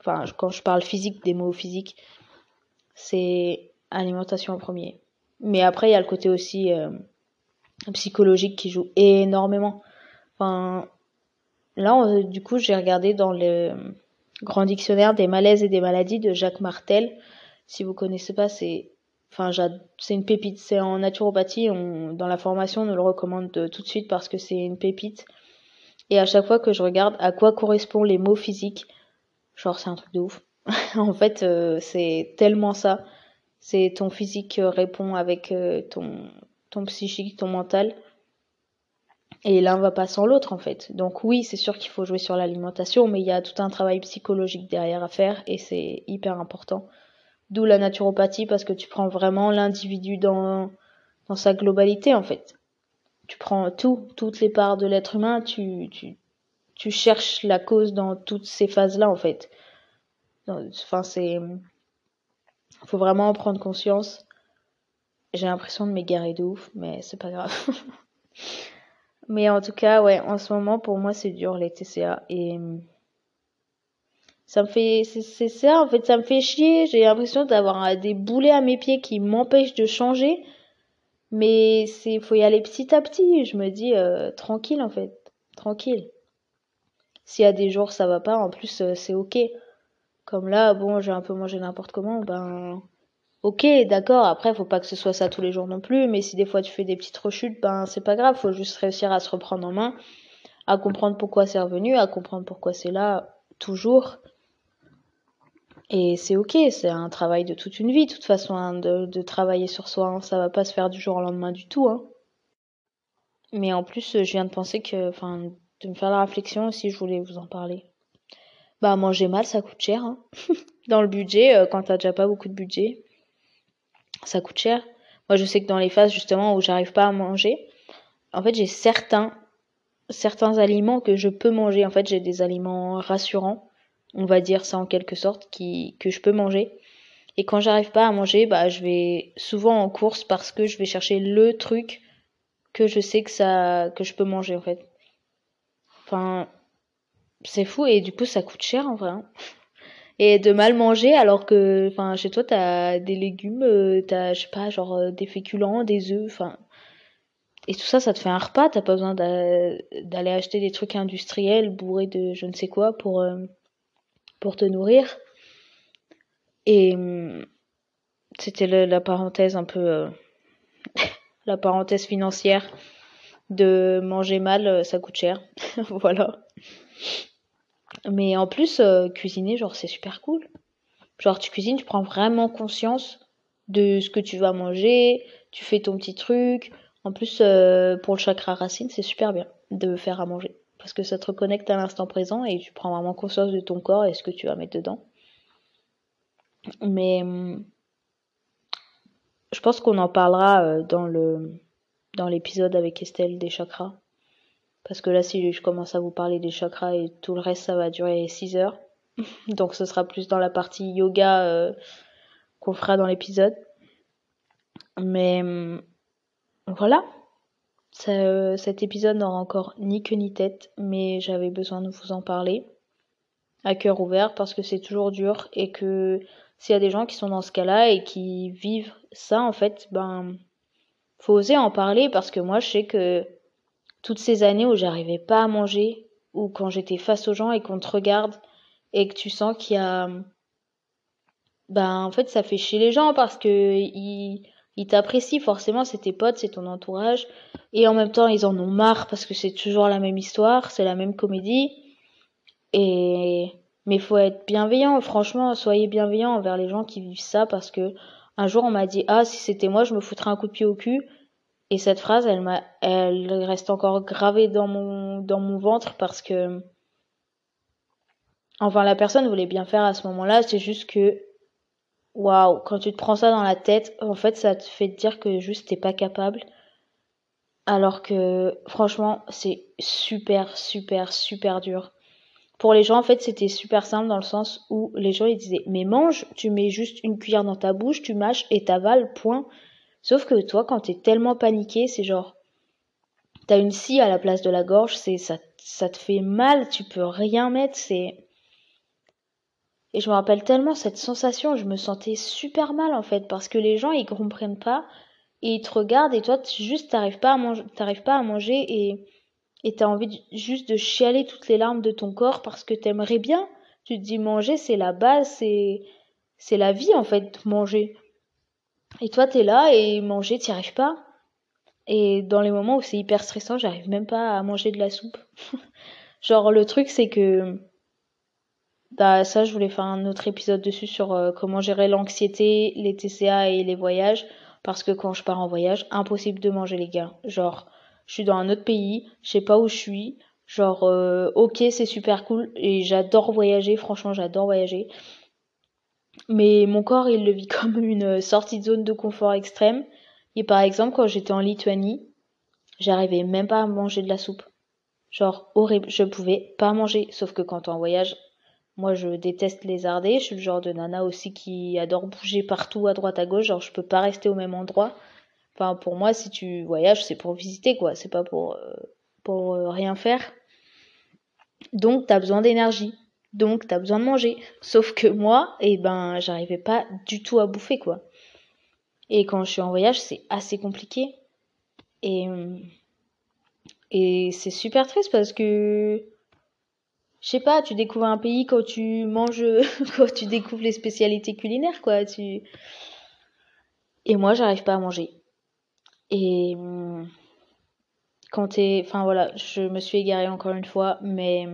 enfin, quand je parle physique, des mots physiques, c'est alimentation en premier. Mais après, il y a le côté aussi euh, psychologique qui joue énormément. Enfin, là, du coup, j'ai regardé dans le grand dictionnaire des malaises et des maladies de Jacques Martel. Si vous connaissez pas, c'est enfin c'est une pépite c'est en naturopathie on, dans la formation on nous le recommande tout de suite parce que c'est une pépite et à chaque fois que je regarde à quoi correspondent les mots physiques, genre c'est un truc de ouf. en fait, euh, c'est tellement ça. C'est ton physique répond avec euh, ton, ton psychique, ton mental. Et l'un va pas sans l'autre en fait. Donc oui, c'est sûr qu'il faut jouer sur l'alimentation, mais il y a tout un travail psychologique derrière à faire et c'est hyper important. D'où la naturopathie parce que tu prends vraiment l'individu dans, dans sa globalité en fait tu prends tout, toutes les parts de l'être humain, tu, tu, tu cherches la cause dans toutes ces phases-là, en fait. Enfin, c'est. Faut vraiment en prendre conscience. J'ai l'impression de m'égarer de ouf, mais c'est pas grave. mais en tout cas, ouais, en ce moment, pour moi, c'est dur, les TCA. Et. Ça me fait. C'est ça, en fait, ça me fait chier. J'ai l'impression d'avoir des boulets à mes pieds qui m'empêchent de changer Mais c'est faut y aller petit à petit. Je me dis euh, tranquille en fait, tranquille. S'il y a des jours ça va pas, en plus euh, c'est ok. Comme là, bon, j'ai un peu mangé n'importe comment, ben ok, d'accord. Après, faut pas que ce soit ça tous les jours non plus. Mais si des fois tu fais des petites rechutes, ben c'est pas grave. Faut juste réussir à se reprendre en main, à comprendre pourquoi c'est revenu, à comprendre pourquoi c'est là toujours. Et c'est ok, c'est un travail de toute une vie, de toute façon, hein, de, travailler sur soi. Hein. Ça va pas se faire du jour au lendemain du tout. Hein. Mais en plus, je viens de penser que, enfin, de me faire la réflexion aussi, je voulais vous en parler. Bah, manger mal, ça coûte cher. Dans le budget, euh, quand t'as déjà pas beaucoup de budget, ça coûte cher. Moi, je sais que dans les phases justement où j'arrive pas à manger, en fait, j'ai certains certains aliments que je peux manger. En fait, j'ai des aliments rassurants on va dire ça en quelque sorte, qui, que je peux manger. Et quand j'arrive pas à manger, bah, je vais souvent en course parce que je vais chercher le truc que je sais que ça, que je peux manger, en fait. Enfin, c'est fou et du coup, ça coûte cher, en vrai. Hein. Et de mal manger alors que, enfin, chez toi, t'as des légumes, euh, t'as, je sais pas, genre euh, des féculents, des œufs, enfin. Et tout ça, ça te fait un repas, t'as pas besoin d'aller acheter des trucs industriels bourrés de je ne sais quoi pour, euh, pour te nourrir. Et hum, c'était la parenthèse un peu la parenthèse financière de manger mal, ça coûte cher. voilà. Mais en plus, euh, cuisiner, genre, c'est super cool. Genre, tu cuisines, tu prends vraiment conscience de ce que tu vas manger, tu fais ton petit truc. En plus, pour le chakra racine, c'est super bien de faire à manger parce que ça te reconnecte à l'instant présent et tu prends vraiment conscience de ton corps et ce que tu vas mettre dedans. Mais hum, je pense qu'on en parlera euh, dans le dans l'épisode avec Estelle des chakras. Parce que là, si je commence à vous parler des chakras et tout le reste, ça va durer 6 heures. Donc ce sera plus dans la partie yoga euh, qu'on fera dans l'épisode. Mais hum, voilà, cet épisode n'aura encore ni queue ni tête, mais j'avais besoin de vous en parler à cœur ouvert parce que c'est toujours dur et que s'il y a des gens qui sont dans ce cas-là et qui vivent ça, en fait, ben, faut oser en parler parce que moi, je sais que toutes ces années où j'arrivais pas à manger ou quand j'étais face aux gens et qu'on te regarde et que tu sens qu'il y a, ben, en fait, ça fait chier les gens parce que ils, ils t'apprécient. Forcément, c'est tes potes, c'est ton entourage, et en même temps ils en ont marre parce que c'est toujours la même histoire, c'est la même comédie, et mais faut être bienveillant, franchement, soyez bienveillant envers les gens qui vivent ça parce que un jour on m'a dit ah si c'était moi je me foutrais un coup de pied au cul, et cette phrase elle reste encore gravée dans mon ventre parce que enfin la personne voulait bien faire à ce moment-là, c'est juste que waouh, quand tu te prends ça dans la tête, en fait, ça te fait dire que juste t'es pas capable. Alors que, franchement, c'est super, super, super dur. Pour les gens, en fait, c'était super simple dans le sens où les gens, ils disaient, mais mange, tu mets juste une cuillère dans ta bouche, tu mâches et t'avales, point. Sauf que toi, quand t'es tellement paniqué, c'est genre, t'as une scie à la place de la gorge, c'est, ça, ça te fait mal, tu peux rien mettre, c'est, et je me rappelle tellement cette sensation, je me sentais super mal en fait, parce que les gens ils comprennent pas et ils te regardent et toi juste t'arrives pas à manger, t'arrives pas à manger et et t'as envie juste de chialer toutes les larmes de ton corps parce que t'aimerais bien. Tu te dis manger c'est la base, c'est c'est la vie en fait manger. Et toi t'es là et manger t'y arrives pas. Et dans les moments où c'est hyper stressant, j'arrive même pas à manger de la soupe. Genre le truc c'est que bah ça, je voulais faire un autre épisode dessus sur euh, comment gérer l'anxiété, les TCA et les voyages. Parce que quand je pars en voyage, impossible de manger les gars. Genre, je suis dans un autre pays, je sais pas où je suis. Genre, euh, ok, c'est super cool et j'adore voyager. Franchement, j'adore voyager. Mais mon corps, il le vit comme une sortie de zone de confort extrême. Et par exemple, quand j'étais en Lituanie, j'arrivais même pas à manger de la soupe. Genre horrible, je pouvais pas manger. Sauf que quand on voyage, moi, je déteste lézarder. Je suis le genre de nana aussi qui adore bouger partout, à droite, à gauche. Genre, je peux pas rester au même endroit. Enfin, pour moi, si tu voyages, c'est pour visiter, quoi. C'est pas pour, euh, pour euh, rien faire. Donc, t'as besoin d'énergie. Donc, t'as besoin de manger. Sauf que moi, eh ben, j'arrivais pas du tout à bouffer, quoi. Et quand je suis en voyage, c'est assez compliqué. Et, et c'est super triste parce que, je sais pas, tu découvres un pays quand tu manges, quand tu découvres les spécialités culinaires, quoi. Tu... Et moi, j'arrive pas à manger. Et quand t'es, enfin voilà, je me suis égarée encore une fois, mais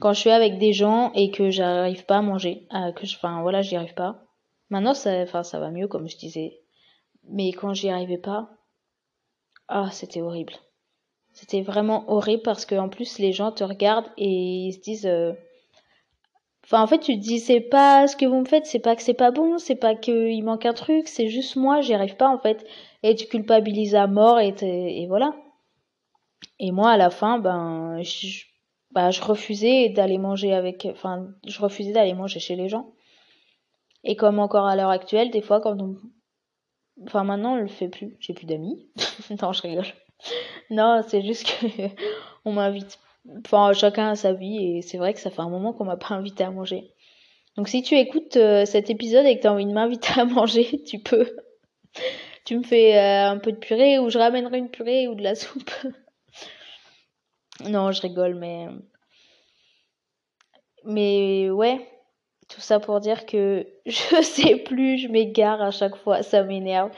quand je suis avec des gens et que j'arrive pas à manger, euh, que je, enfin voilà, j'y arrive pas. Maintenant, ça, enfin ça va mieux comme je disais, mais quand j'y arrivais pas, ah c'était horrible. C'était vraiment horrible parce que en plus les gens te regardent et ils se disent, euh, enfin en fait tu te dis c'est pas ce que vous me faites, c'est pas que c'est pas bon, c'est pas qu'il manque un truc, c'est juste moi j'y arrive pas en fait et tu culpabilises à mort et, et voilà. Et moi à la fin ben je, bah, je refusais d'aller manger avec, enfin, je refusais d'aller manger chez les gens. Et comme encore à l'heure actuelle, des fois, quand on, enfin, maintenant, on le fait plus. J'ai plus d'amis. non, je rigole. Non, c'est juste que on m'invite. Enfin, chacun a sa vie et c'est vrai que ça fait un moment qu'on m'a pas invité à manger. Donc, si tu écoutes euh, cet épisode et que tu as envie de m'inviter à manger, tu peux. tu me fais euh, un peu de purée ou je ramènerai une purée ou de la soupe. Non, je rigole, mais. Mais ouais, tout ça pour dire que je sais plus, je m'égare à chaque fois, ça m'énerve.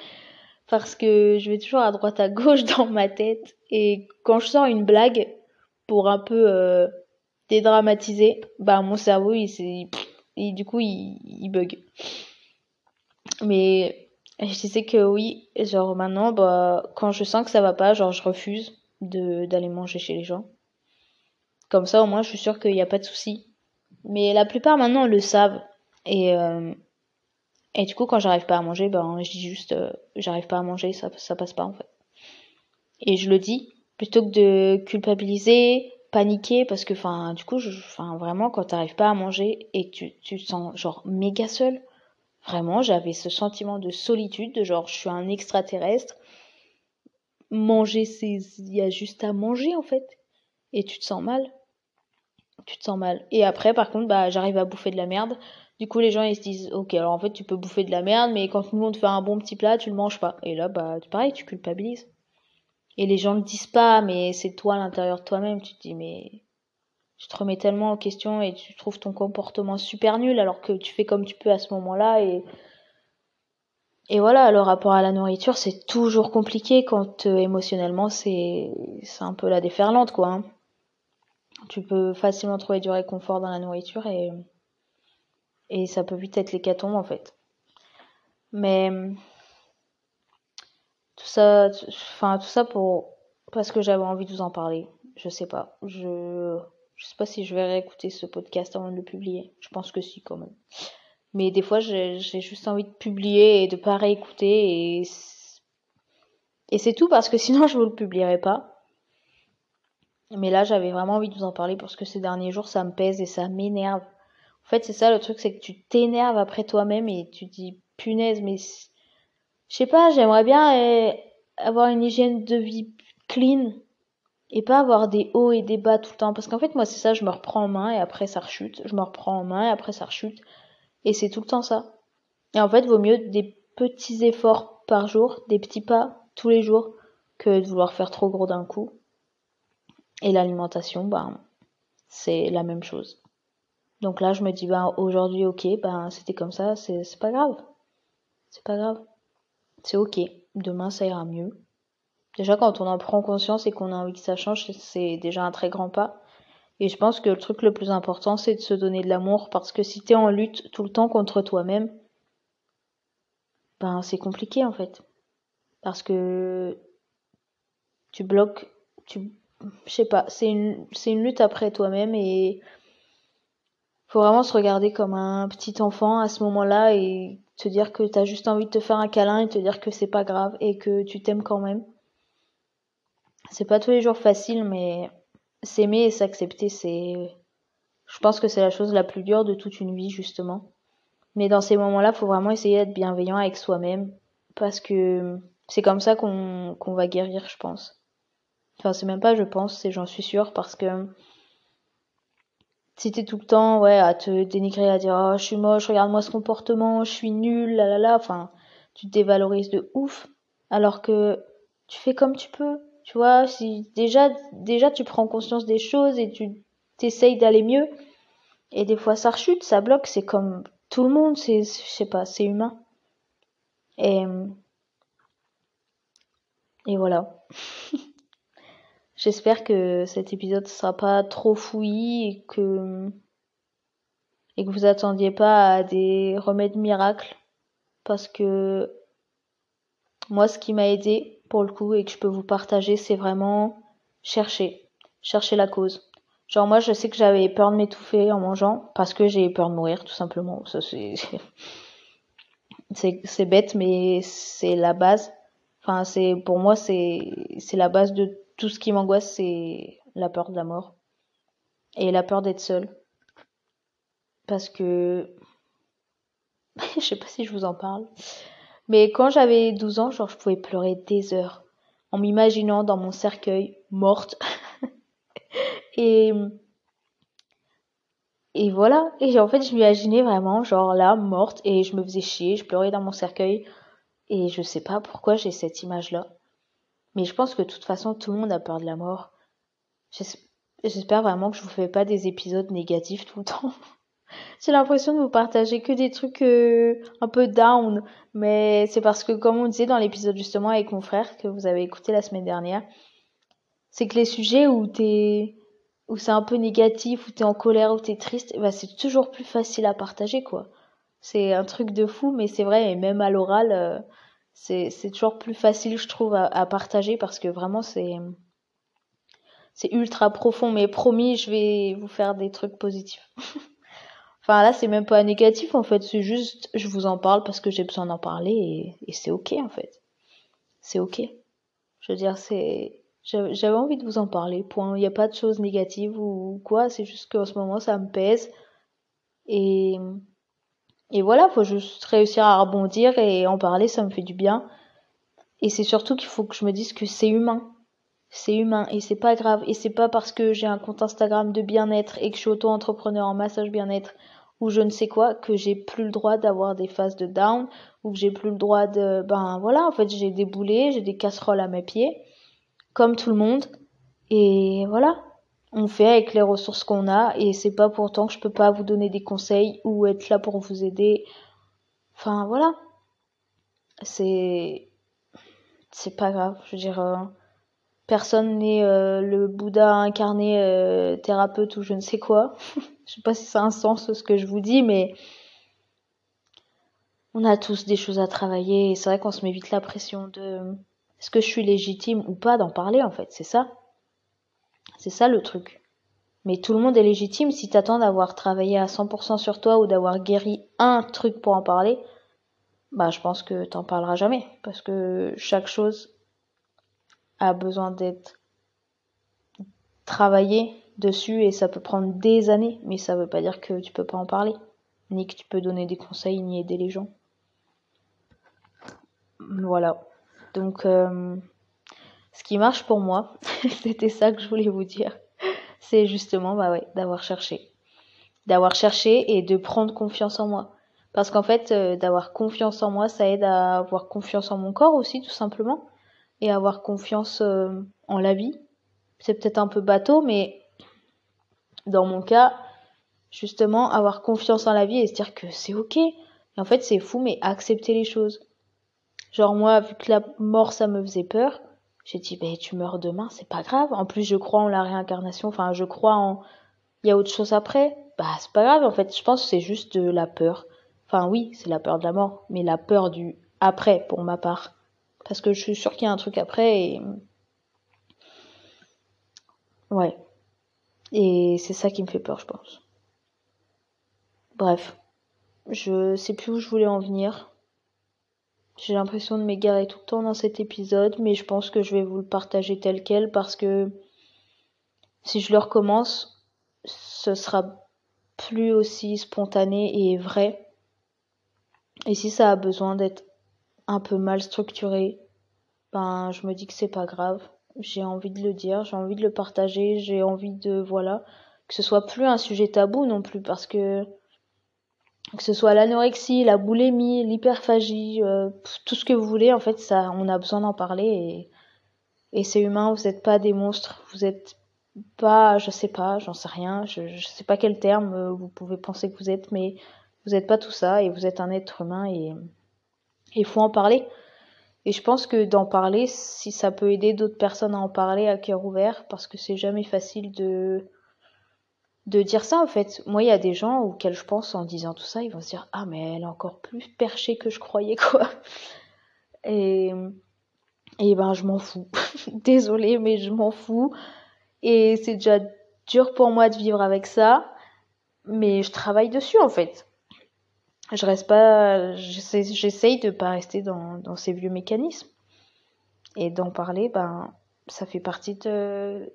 Parce que je vais toujours à droite à gauche dans ma tête. Et quand je sors une blague, pour un peu euh, dédramatiser, bah mon cerveau, il, il du coup, il, il bug. Mais je disais que oui, genre maintenant, bah, quand je sens que ça va pas, genre je refuse d'aller manger chez les gens. Comme ça, au moins, je suis sûre qu'il n'y a pas de souci. Mais la plupart maintenant le savent. Et, euh, et du coup, quand j'arrive pas à manger, ben, je dis juste, euh, j'arrive pas à manger, ça, ça passe pas en fait. Et je le dis, plutôt que de culpabiliser, paniquer, parce que, enfin, du coup, enfin, vraiment, quand t'arrives pas à manger et que tu, te sens genre méga seul, vraiment, j'avais ce sentiment de solitude, de genre, je suis un extraterrestre. Manger, c'est, il y a juste à manger en fait et tu te sens mal. Tu te sens mal. Et après, par contre, bah, j'arrive à bouffer de la merde. Du coup, les gens, ils se disent, ok, alors en fait, tu peux bouffer de la merde, mais quand tout le monde fait un bon petit plat, tu le manges pas. Et là, bah, pareil, tu culpabilises. Et les gens ne disent pas, mais c'est toi à l'intérieur de toi-même. Tu te dis, mais tu te remets tellement en question et tu trouves ton comportement super nul alors que tu fais comme tu peux à ce moment-là et et voilà, le rapport à la nourriture, c'est toujours compliqué quand euh, émotionnellement c'est c'est un peu la déferlante quoi. Hein tu peux facilement trouver du réconfort dans la nourriture et, et ça peut vite être l'hécatombe en fait. Mais tout ça, enfin tout ça pour parce que j'avais envie de vous en parler. Je sais pas, je je sais pas si je vais réécouter ce podcast avant de le publier. Je pense que si quand même. Mais des fois j'ai juste envie de publier et de pas réécouter et et c'est tout parce que sinon je vous le publierai pas. Mais là, j'avais vraiment envie de vous en parler parce que ces derniers jours, ça me pèse et ça m'énerve. En fait, c'est ça le truc, c'est que tu t'énerves après toi-même et tu dis, punaise, mais je sais pas, j'aimerais bien eh, avoir une hygiène de vie clean et pas avoir des hauts et des bas tout le temps. Parce qu'en fait, moi, c'est ça, je me reprends en main et après ça rechute. Je me reprends en main et après ça rechute. Et c'est tout le temps ça. Et en fait, vaut mieux des petits efforts par jour, des petits pas tous les jours, que de vouloir faire trop gros d'un coup. Et l'alimentation, ben, c'est la même chose. Donc là, je me dis, ben, aujourd'hui, ok, ben, c'était comme ça, c'est, pas grave. C'est pas grave. C'est ok. Demain, ça ira mieux. Déjà, quand on en prend conscience et qu'on a envie que ça change, c'est déjà un très grand pas. Et je pense que le truc le plus important, c'est de se donner de l'amour parce que si t'es en lutte tout le temps contre toi-même, ben, c'est compliqué, en fait. Parce que tu bloques, tu je sais pas, c'est une, c'est une lutte après toi-même et faut vraiment se regarder comme un petit enfant à ce moment-là et te dire que t'as juste envie de te faire un câlin et te dire que c'est pas grave et que tu t'aimes quand même. C'est pas tous les jours facile, mais s'aimer et s'accepter, c'est, je pense que c'est la chose la plus dure de toute une vie, justement. Mais dans ces moments-là, faut vraiment essayer d'être bienveillant avec soi-même parce que c'est comme ça qu'on, qu'on va guérir, je pense. Enfin, c'est même pas, je pense, c'est j'en suis sûre parce que si t'es tout le temps, ouais, à te dénigrer, à dire, oh, je suis moche, regarde-moi ce comportement, je suis nulle, là, là, là, enfin, tu te dévalorises de ouf. Alors que tu fais comme tu peux. Tu vois, si déjà, déjà tu prends conscience des choses et tu t'essayes d'aller mieux. Et des fois ça rechute, ça bloque, c'est comme tout le monde, c'est, je sais pas, c'est humain. Et, et voilà. J'espère que cet épisode sera pas trop fouillis et que, et que vous attendiez pas à des remèdes miracles. Parce que moi, ce qui m'a aidé, pour le coup, et que je peux vous partager, c'est vraiment chercher. Chercher la cause. Genre, moi, je sais que j'avais peur de m'étouffer en mangeant parce que j'ai peur de mourir, tout simplement. Ça, c'est, c'est, bête, mais c'est la base. Enfin, c'est, pour moi, c'est, c'est la base de tout ce qui m'angoisse, c'est la peur de la mort. Et la peur d'être seule. Parce que, je sais pas si je vous en parle. Mais quand j'avais 12 ans, genre, je pouvais pleurer des heures en m'imaginant dans mon cercueil morte. et et voilà. Et en fait, je m'imaginais vraiment, genre là, morte, et je me faisais chier, je pleurais dans mon cercueil. Et je sais pas pourquoi j'ai cette image-là. Mais je pense que de toute façon, tout le monde a peur de la mort. J'espère vraiment que je vous fais pas des épisodes négatifs tout le temps. J'ai l'impression de vous partager que des trucs euh, un peu down, mais c'est parce que comme on disait dans l'épisode justement avec mon frère que vous avez écouté la semaine dernière, c'est que les sujets où t'es où c'est un peu négatif, où t'es en colère, où t'es triste, bah c'est toujours plus facile à partager quoi. C'est un truc de fou, mais c'est vrai, et même à l'oral, euh, c'est c'est toujours plus facile je trouve à, à partager parce que vraiment c'est c'est ultra profond, mais promis, je vais vous faire des trucs positifs. Enfin là, c'est même pas négatif en fait, c'est juste je vous en parle parce que j'ai besoin d'en parler et, et c'est ok en fait. C'est ok. Je veux dire, c'est j'avais envie de vous en parler. Point. Il n'y a pas de choses négatives ou quoi. C'est juste qu'en ce moment ça me pèse et et voilà, faut juste réussir à rebondir et en parler, ça me fait du bien. Et c'est surtout qu'il faut que je me dise que c'est humain. C'est humain et c'est pas grave. Et c'est pas parce que j'ai un compte Instagram de bien-être et que je suis auto-entrepreneur en massage bien-être ou je ne sais quoi que j'ai plus le droit d'avoir des phases de down ou que j'ai plus le droit de ben voilà en fait j'ai des boulets j'ai des casseroles à mes pieds comme tout le monde et voilà on fait avec les ressources qu'on a et c'est pas pourtant que je peux pas vous donner des conseils ou être là pour vous aider. Enfin voilà. C'est c'est pas grave. Je veux dire euh, personne n'est euh, le Bouddha incarné euh, thérapeute ou je ne sais quoi. Je sais pas si ça a un sens ce que je vous dis, mais on a tous des choses à travailler et c'est vrai qu'on se met vite la pression de est-ce que je suis légitime ou pas d'en parler en fait, c'est ça. C'est ça le truc. Mais tout le monde est légitime si t'attends d'avoir travaillé à 100% sur toi ou d'avoir guéri un truc pour en parler. Bah, je pense que t'en parleras jamais parce que chaque chose a besoin d'être travaillée dessus et ça peut prendre des années, mais ça veut pas dire que tu peux pas en parler, ni que tu peux donner des conseils, ni aider les gens. Voilà. Donc, euh, ce qui marche pour moi, c'était ça que je voulais vous dire, c'est justement, bah ouais, d'avoir cherché. D'avoir cherché et de prendre confiance en moi. Parce qu'en fait, euh, d'avoir confiance en moi, ça aide à avoir confiance en mon corps aussi, tout simplement. Et avoir confiance euh, en la vie. C'est peut-être un peu bateau, mais dans mon cas, justement, avoir confiance en la vie et se dire que c'est ok. Et en fait, c'est fou, mais accepter les choses. Genre moi, vu que la mort, ça me faisait peur, j'ai dit, ben tu meurs demain, c'est pas grave. En plus, je crois en la réincarnation, enfin, je crois en... Il y a autre chose après. Bah, c'est pas grave, en fait, je pense que c'est juste de la peur. Enfin, oui, c'est la peur de la mort, mais la peur du après, pour ma part. Parce que je suis sûre qu'il y a un truc après et... Ouais. Et c'est ça qui me fait peur, je pense. Bref, je sais plus où je voulais en venir. J'ai l'impression de m'égarer tout le temps dans cet épisode, mais je pense que je vais vous le partager tel quel parce que si je le recommence, ce sera plus aussi spontané et vrai. Et si ça a besoin d'être un peu mal structuré, ben je me dis que c'est pas grave j'ai envie de le dire, j'ai envie de le partager, j'ai envie de voilà que ce soit plus un sujet tabou non plus parce que que ce soit l'anorexie, la boulimie, l'hyperphagie, euh, tout ce que vous voulez en fait ça on a besoin d'en parler et c'est humain, vous n'êtes pas des monstres, vous êtes pas, je sais pas, j'en sais rien, je, je sais pas quel terme euh, vous pouvez penser que vous êtes, mais vous n'êtes pas tout ça et vous êtes un être humain et il faut en parler. Et je pense que d'en parler, si ça peut aider d'autres personnes à en parler à cœur ouvert, parce que c'est jamais facile de de dire ça en fait. Moi, il y a des gens auxquels je pense en disant tout ça, ils vont se dire ah mais elle est encore plus perchée que je croyais quoi. Et et ben je m'en fous. Désolée mais je m'en fous. Et c'est déjà dur pour moi de vivre avec ça, mais je travaille dessus en fait. Je reste pas, j'essaye de pas rester dans, dans ces vieux mécanismes. Et d'en parler, ben, ça fait partie de,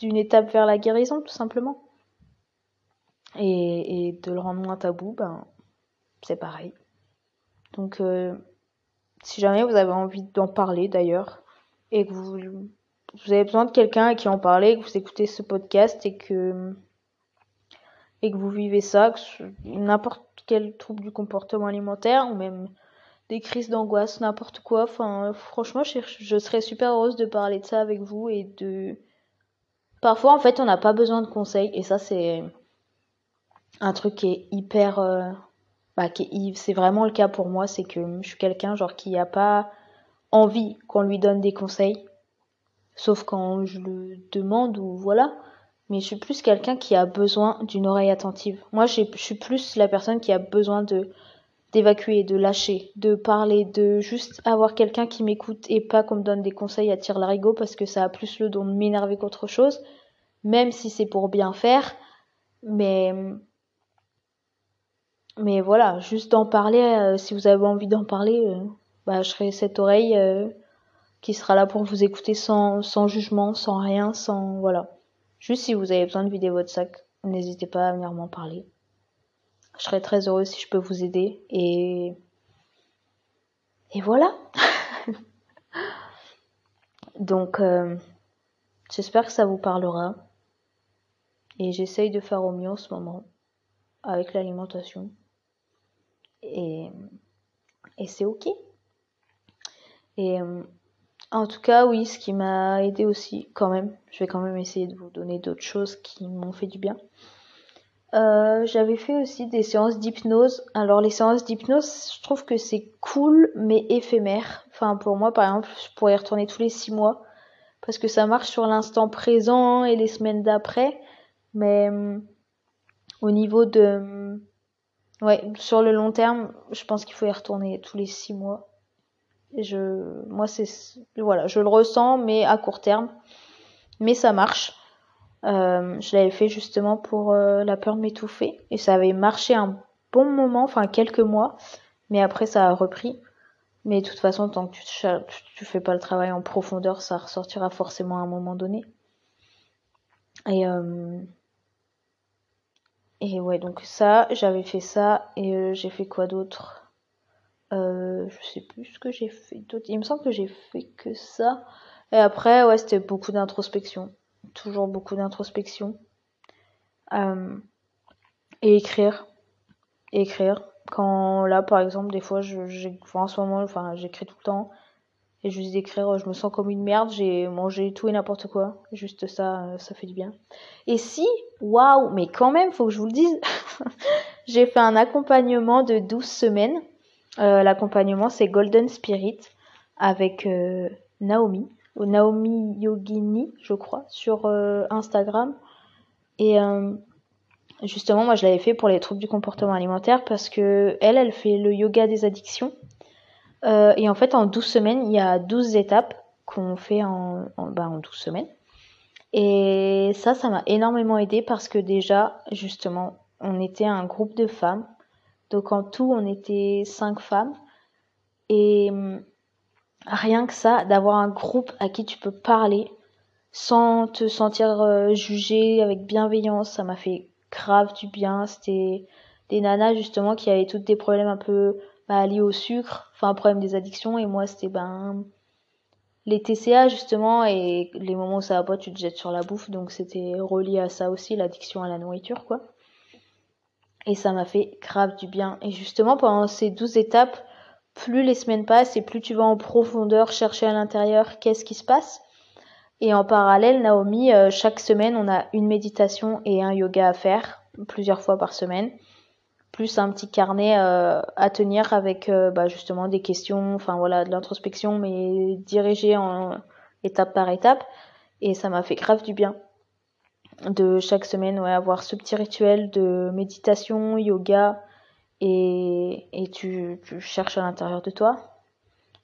d'une étape vers la guérison, tout simplement. Et, de le rendre moins tabou, ben, c'est pareil. Donc, euh, si jamais vous avez envie d'en parler d'ailleurs, et que vous, vous avez besoin de quelqu'un à qui en parler, que vous écoutez ce podcast et que, et que vous vivez ça, n'importe quel trouble du comportement alimentaire ou même des crises d'angoisse, n'importe quoi. Enfin, franchement, je, je, serais super heureuse de parler de ça avec vous et de. Parfois, en fait, on n'a pas besoin de conseils et ça, c'est un truc qui est hyper. Euh, bah, c'est vraiment le cas pour moi, c'est que je suis quelqu'un genre qui a pas envie qu'on lui donne des conseils, sauf quand je le demande ou voilà. Mais je suis plus quelqu'un qui a besoin d'une oreille attentive. Moi, je suis plus la personne qui a besoin de d'évacuer, de lâcher, de parler, de juste avoir quelqu'un qui m'écoute et pas qu'on me donne des conseils à tirer l'arigot parce que ça a plus le don de m'énerver qu'autre chose, même si c'est pour bien faire. Mais mais voilà, juste d'en parler, euh, si vous avez envie d'en parler, euh, bah, je serai cette oreille euh, qui sera là pour vous écouter sans, sans jugement, sans rien, sans voilà. Juste si vous avez besoin de vider votre sac, n'hésitez pas à venir m'en parler. Je serais très heureuse si je peux vous aider et et voilà. Donc j'espère que ça vous parlera et j'essaye de faire au mieux en ce moment avec l'alimentation et, et c'est ok. Et euh, en tout cas, oui, ce qui m'a aidé aussi, quand même, je vais quand même essayer de vous donner d'autres choses qui m'ont fait du bien. Euh, j'avais fait aussi des séances d'hypnose. Alors les séances d'hypnose, je trouve que c'est cool mais éphémère. Enfin pour moi par exemple, je pourrais y retourner tous les six mois parce que ça marche sur l'instant présent et les semaines d'après. Mais euh, au niveau de Ouais, sur le long terme, je pense qu'il faut y retourner tous les six mois. je, moi, c'est, voilà, je le ressens, mais à court terme. Mais ça marche. Euh, je l'avais fait justement pour euh, la peur de m'étouffer. Et ça avait marché un bon moment, enfin quelques mois. Mais après, ça a repris. Mais de toute façon, tant que tu, tu, fais pas le travail en profondeur, ça ressortira forcément à un moment donné. Et, euh, et ouais, donc ça, j'avais fait ça et euh, j'ai fait quoi d'autre? Euh, Je sais plus ce que j'ai fait d'autre. Il me semble que j'ai fait que ça. Et après, ouais, c'était beaucoup d'introspection. Toujours beaucoup d'introspection. Euh, et écrire. écrire. Quand là, par exemple, des fois, j'ai, en ce moment, enfin, j'écris tout le temps et juste d'écrire je me sens comme une merde j'ai mangé tout et n'importe quoi. Juste ça euh, ça fait du bien. Et si waouh mais quand même faut que je vous le dise j'ai fait un accompagnement de 12 semaines. Euh, l'accompagnement c'est Golden Spirit avec euh, Naomi ou Naomi Yogini je crois sur Instagram. Et justement moi je l'avais fait pour les troubles du comportement alimentaire parce que elle elle fait le yoga des addictions euh, et en fait, en 12 semaines, il y a 12 étapes qu'on fait en, en, bah, en 12 semaines. Et ça, ça m'a énormément aidé parce que déjà, justement, on était un groupe de femmes. Donc en tout, on était 5 femmes. Et hum, rien que ça, d'avoir un groupe à qui tu peux parler sans te sentir euh, jugé avec bienveillance, ça m'a fait grave du bien. C'était des nanas justement qui avaient toutes des problèmes un peu bah, lié au sucre, enfin problème des addictions. Et moi c'était ben les TCA justement. Et les moments où ça va pas tu te jettes sur la bouffe. Donc c'était relié à ça aussi l'addiction à la nourriture quoi. Et ça m'a fait grave du bien. Et justement pendant ces 12 étapes plus les semaines passent et plus tu vas en profondeur chercher à l'intérieur qu'est-ce qui se passe. Et en parallèle, Naomi, euh, chaque semaine, on a une méditation et un yoga à faire, plusieurs fois par semaine, plus un petit carnet euh, à tenir avec euh, bah, justement des questions, enfin voilà, de l'introspection, mais dirigée en étape par étape. Et ça m'a fait grave du bien de chaque semaine ouais, avoir ce petit rituel de méditation, yoga, et, et tu, tu cherches à l'intérieur de toi.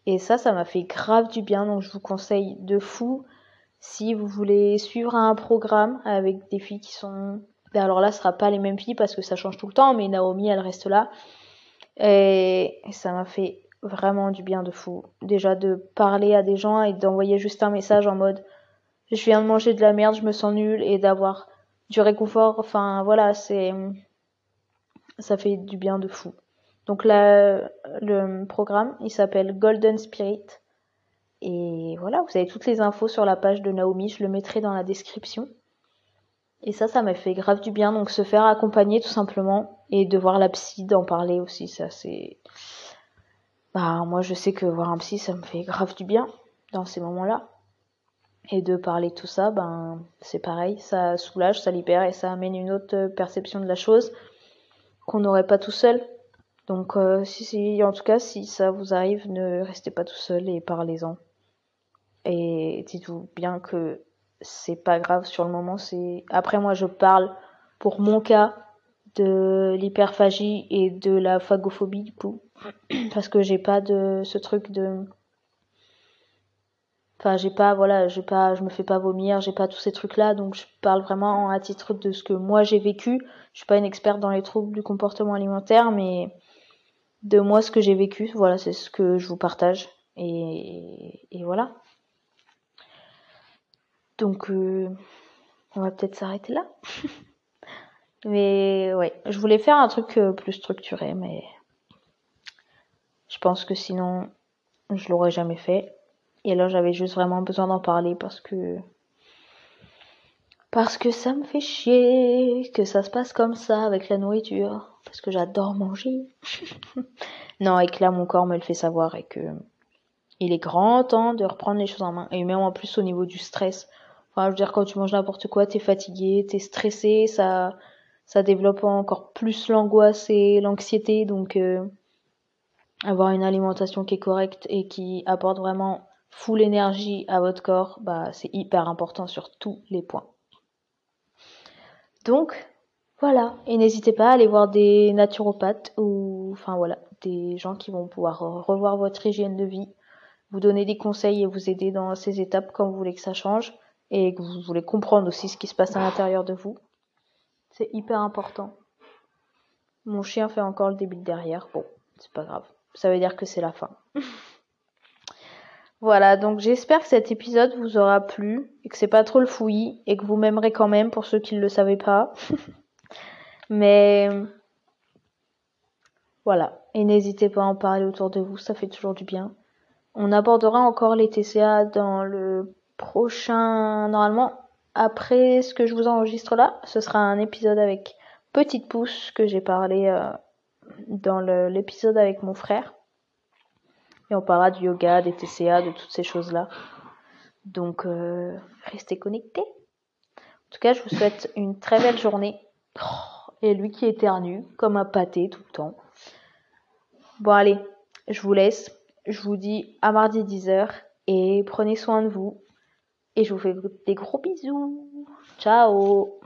Et ça, ça m'a fait grave du bien, donc je vous conseille de fou si vous voulez suivre un programme avec des filles qui sont... Ben alors là, ce sera pas les mêmes filles parce que ça change tout le temps, mais Naomi, elle reste là. Et ça m'a fait vraiment du bien de fou. Déjà de parler à des gens et d'envoyer juste un message en mode je viens de manger de la merde, je me sens nulle et d'avoir du réconfort. Enfin voilà, c'est ça fait du bien de fou. Donc là, le programme, il s'appelle Golden Spirit. Et voilà, vous avez toutes les infos sur la page de Naomi, je le mettrai dans la description. Et ça, ça m'a fait grave du bien, donc se faire accompagner tout simplement, et de voir la psy, d'en parler aussi, ça c'est... Bah moi je sais que voir un psy, ça me fait grave du bien dans ces moments-là. Et de parler tout ça, ben c'est pareil, ça soulage, ça libère et ça amène une autre perception de la chose qu'on n'aurait pas tout seul. Donc euh, si, si, en tout cas, si ça vous arrive, ne restez pas tout seul et parlez-en. Et dites-vous bien que c'est pas grave sur le moment. C'est après moi je parle pour mon cas de l'hyperphagie et de la phagophobie du coup parce que j'ai pas de ce truc de enfin j'ai pas voilà j'ai pas je me fais pas vomir j'ai pas tous ces trucs là donc je parle vraiment à titre de ce que moi j'ai vécu je suis pas une experte dans les troubles du comportement alimentaire mais de moi ce que j'ai vécu voilà c'est ce que je vous partage et, et voilà donc, euh, on va peut-être s'arrêter là. mais ouais, je voulais faire un truc euh, plus structuré, mais je pense que sinon, je l'aurais jamais fait. Et là, j'avais juste vraiment besoin d'en parler parce que parce que ça me fait chier que ça se passe comme ça avec la nourriture parce que j'adore manger. non, et que là mon corps me le fait savoir et que il est grand temps de reprendre les choses en main et même en plus au niveau du stress Je veux dire, quand tu manges n'importe quoi, t'es fatigué, t'es stressé, ça, ça développe encore plus l'angoisse et l'anxiété. Donc, euh, avoir une alimentation qui est correcte et qui apporte vraiment full énergie à votre corps, bah, c'est hyper important sur tous les points. Donc, voilà. Et n'hésitez pas à aller voir des naturopathes ou, enfin voilà, des gens qui vont pouvoir revoir votre hygiène de vie, vous donner des conseils et vous aider dans ces étapes quand vous voulez que ça change et que vous voulez comprendre aussi ce qui se passe à l'intérieur de vous. C'est hyper important. Mon chien fait encore le début de derrière. Bon, c'est pas grave. Ça veut dire que c'est la fin. voilà, donc j'espère que cet épisode vous aura plu et que c'est pas trop le fouillis et que vous m'aimerez quand même pour ceux qui ne le savaient pas. Mais voilà, et n'hésitez pas à en parler autour de vous, ça fait toujours du bien. On abordera encore les TCA dans le prochain, normalement, après ce que je vous enregistre là, ce sera un épisode avec Petite Pouce que j'ai parlé euh, dans l'épisode avec mon frère. Et on parlera du yoga, des TCA, de toutes ces choses-là. Donc, euh, restez connectés. En tout cas, je vous souhaite une très belle journée. Oh, et lui qui éternue, comme un pâté tout le temps. Bon, allez, je vous laisse. Je vous dis à mardi 10h et prenez soin de vous. Et je vous fais des gros bisous. Ciao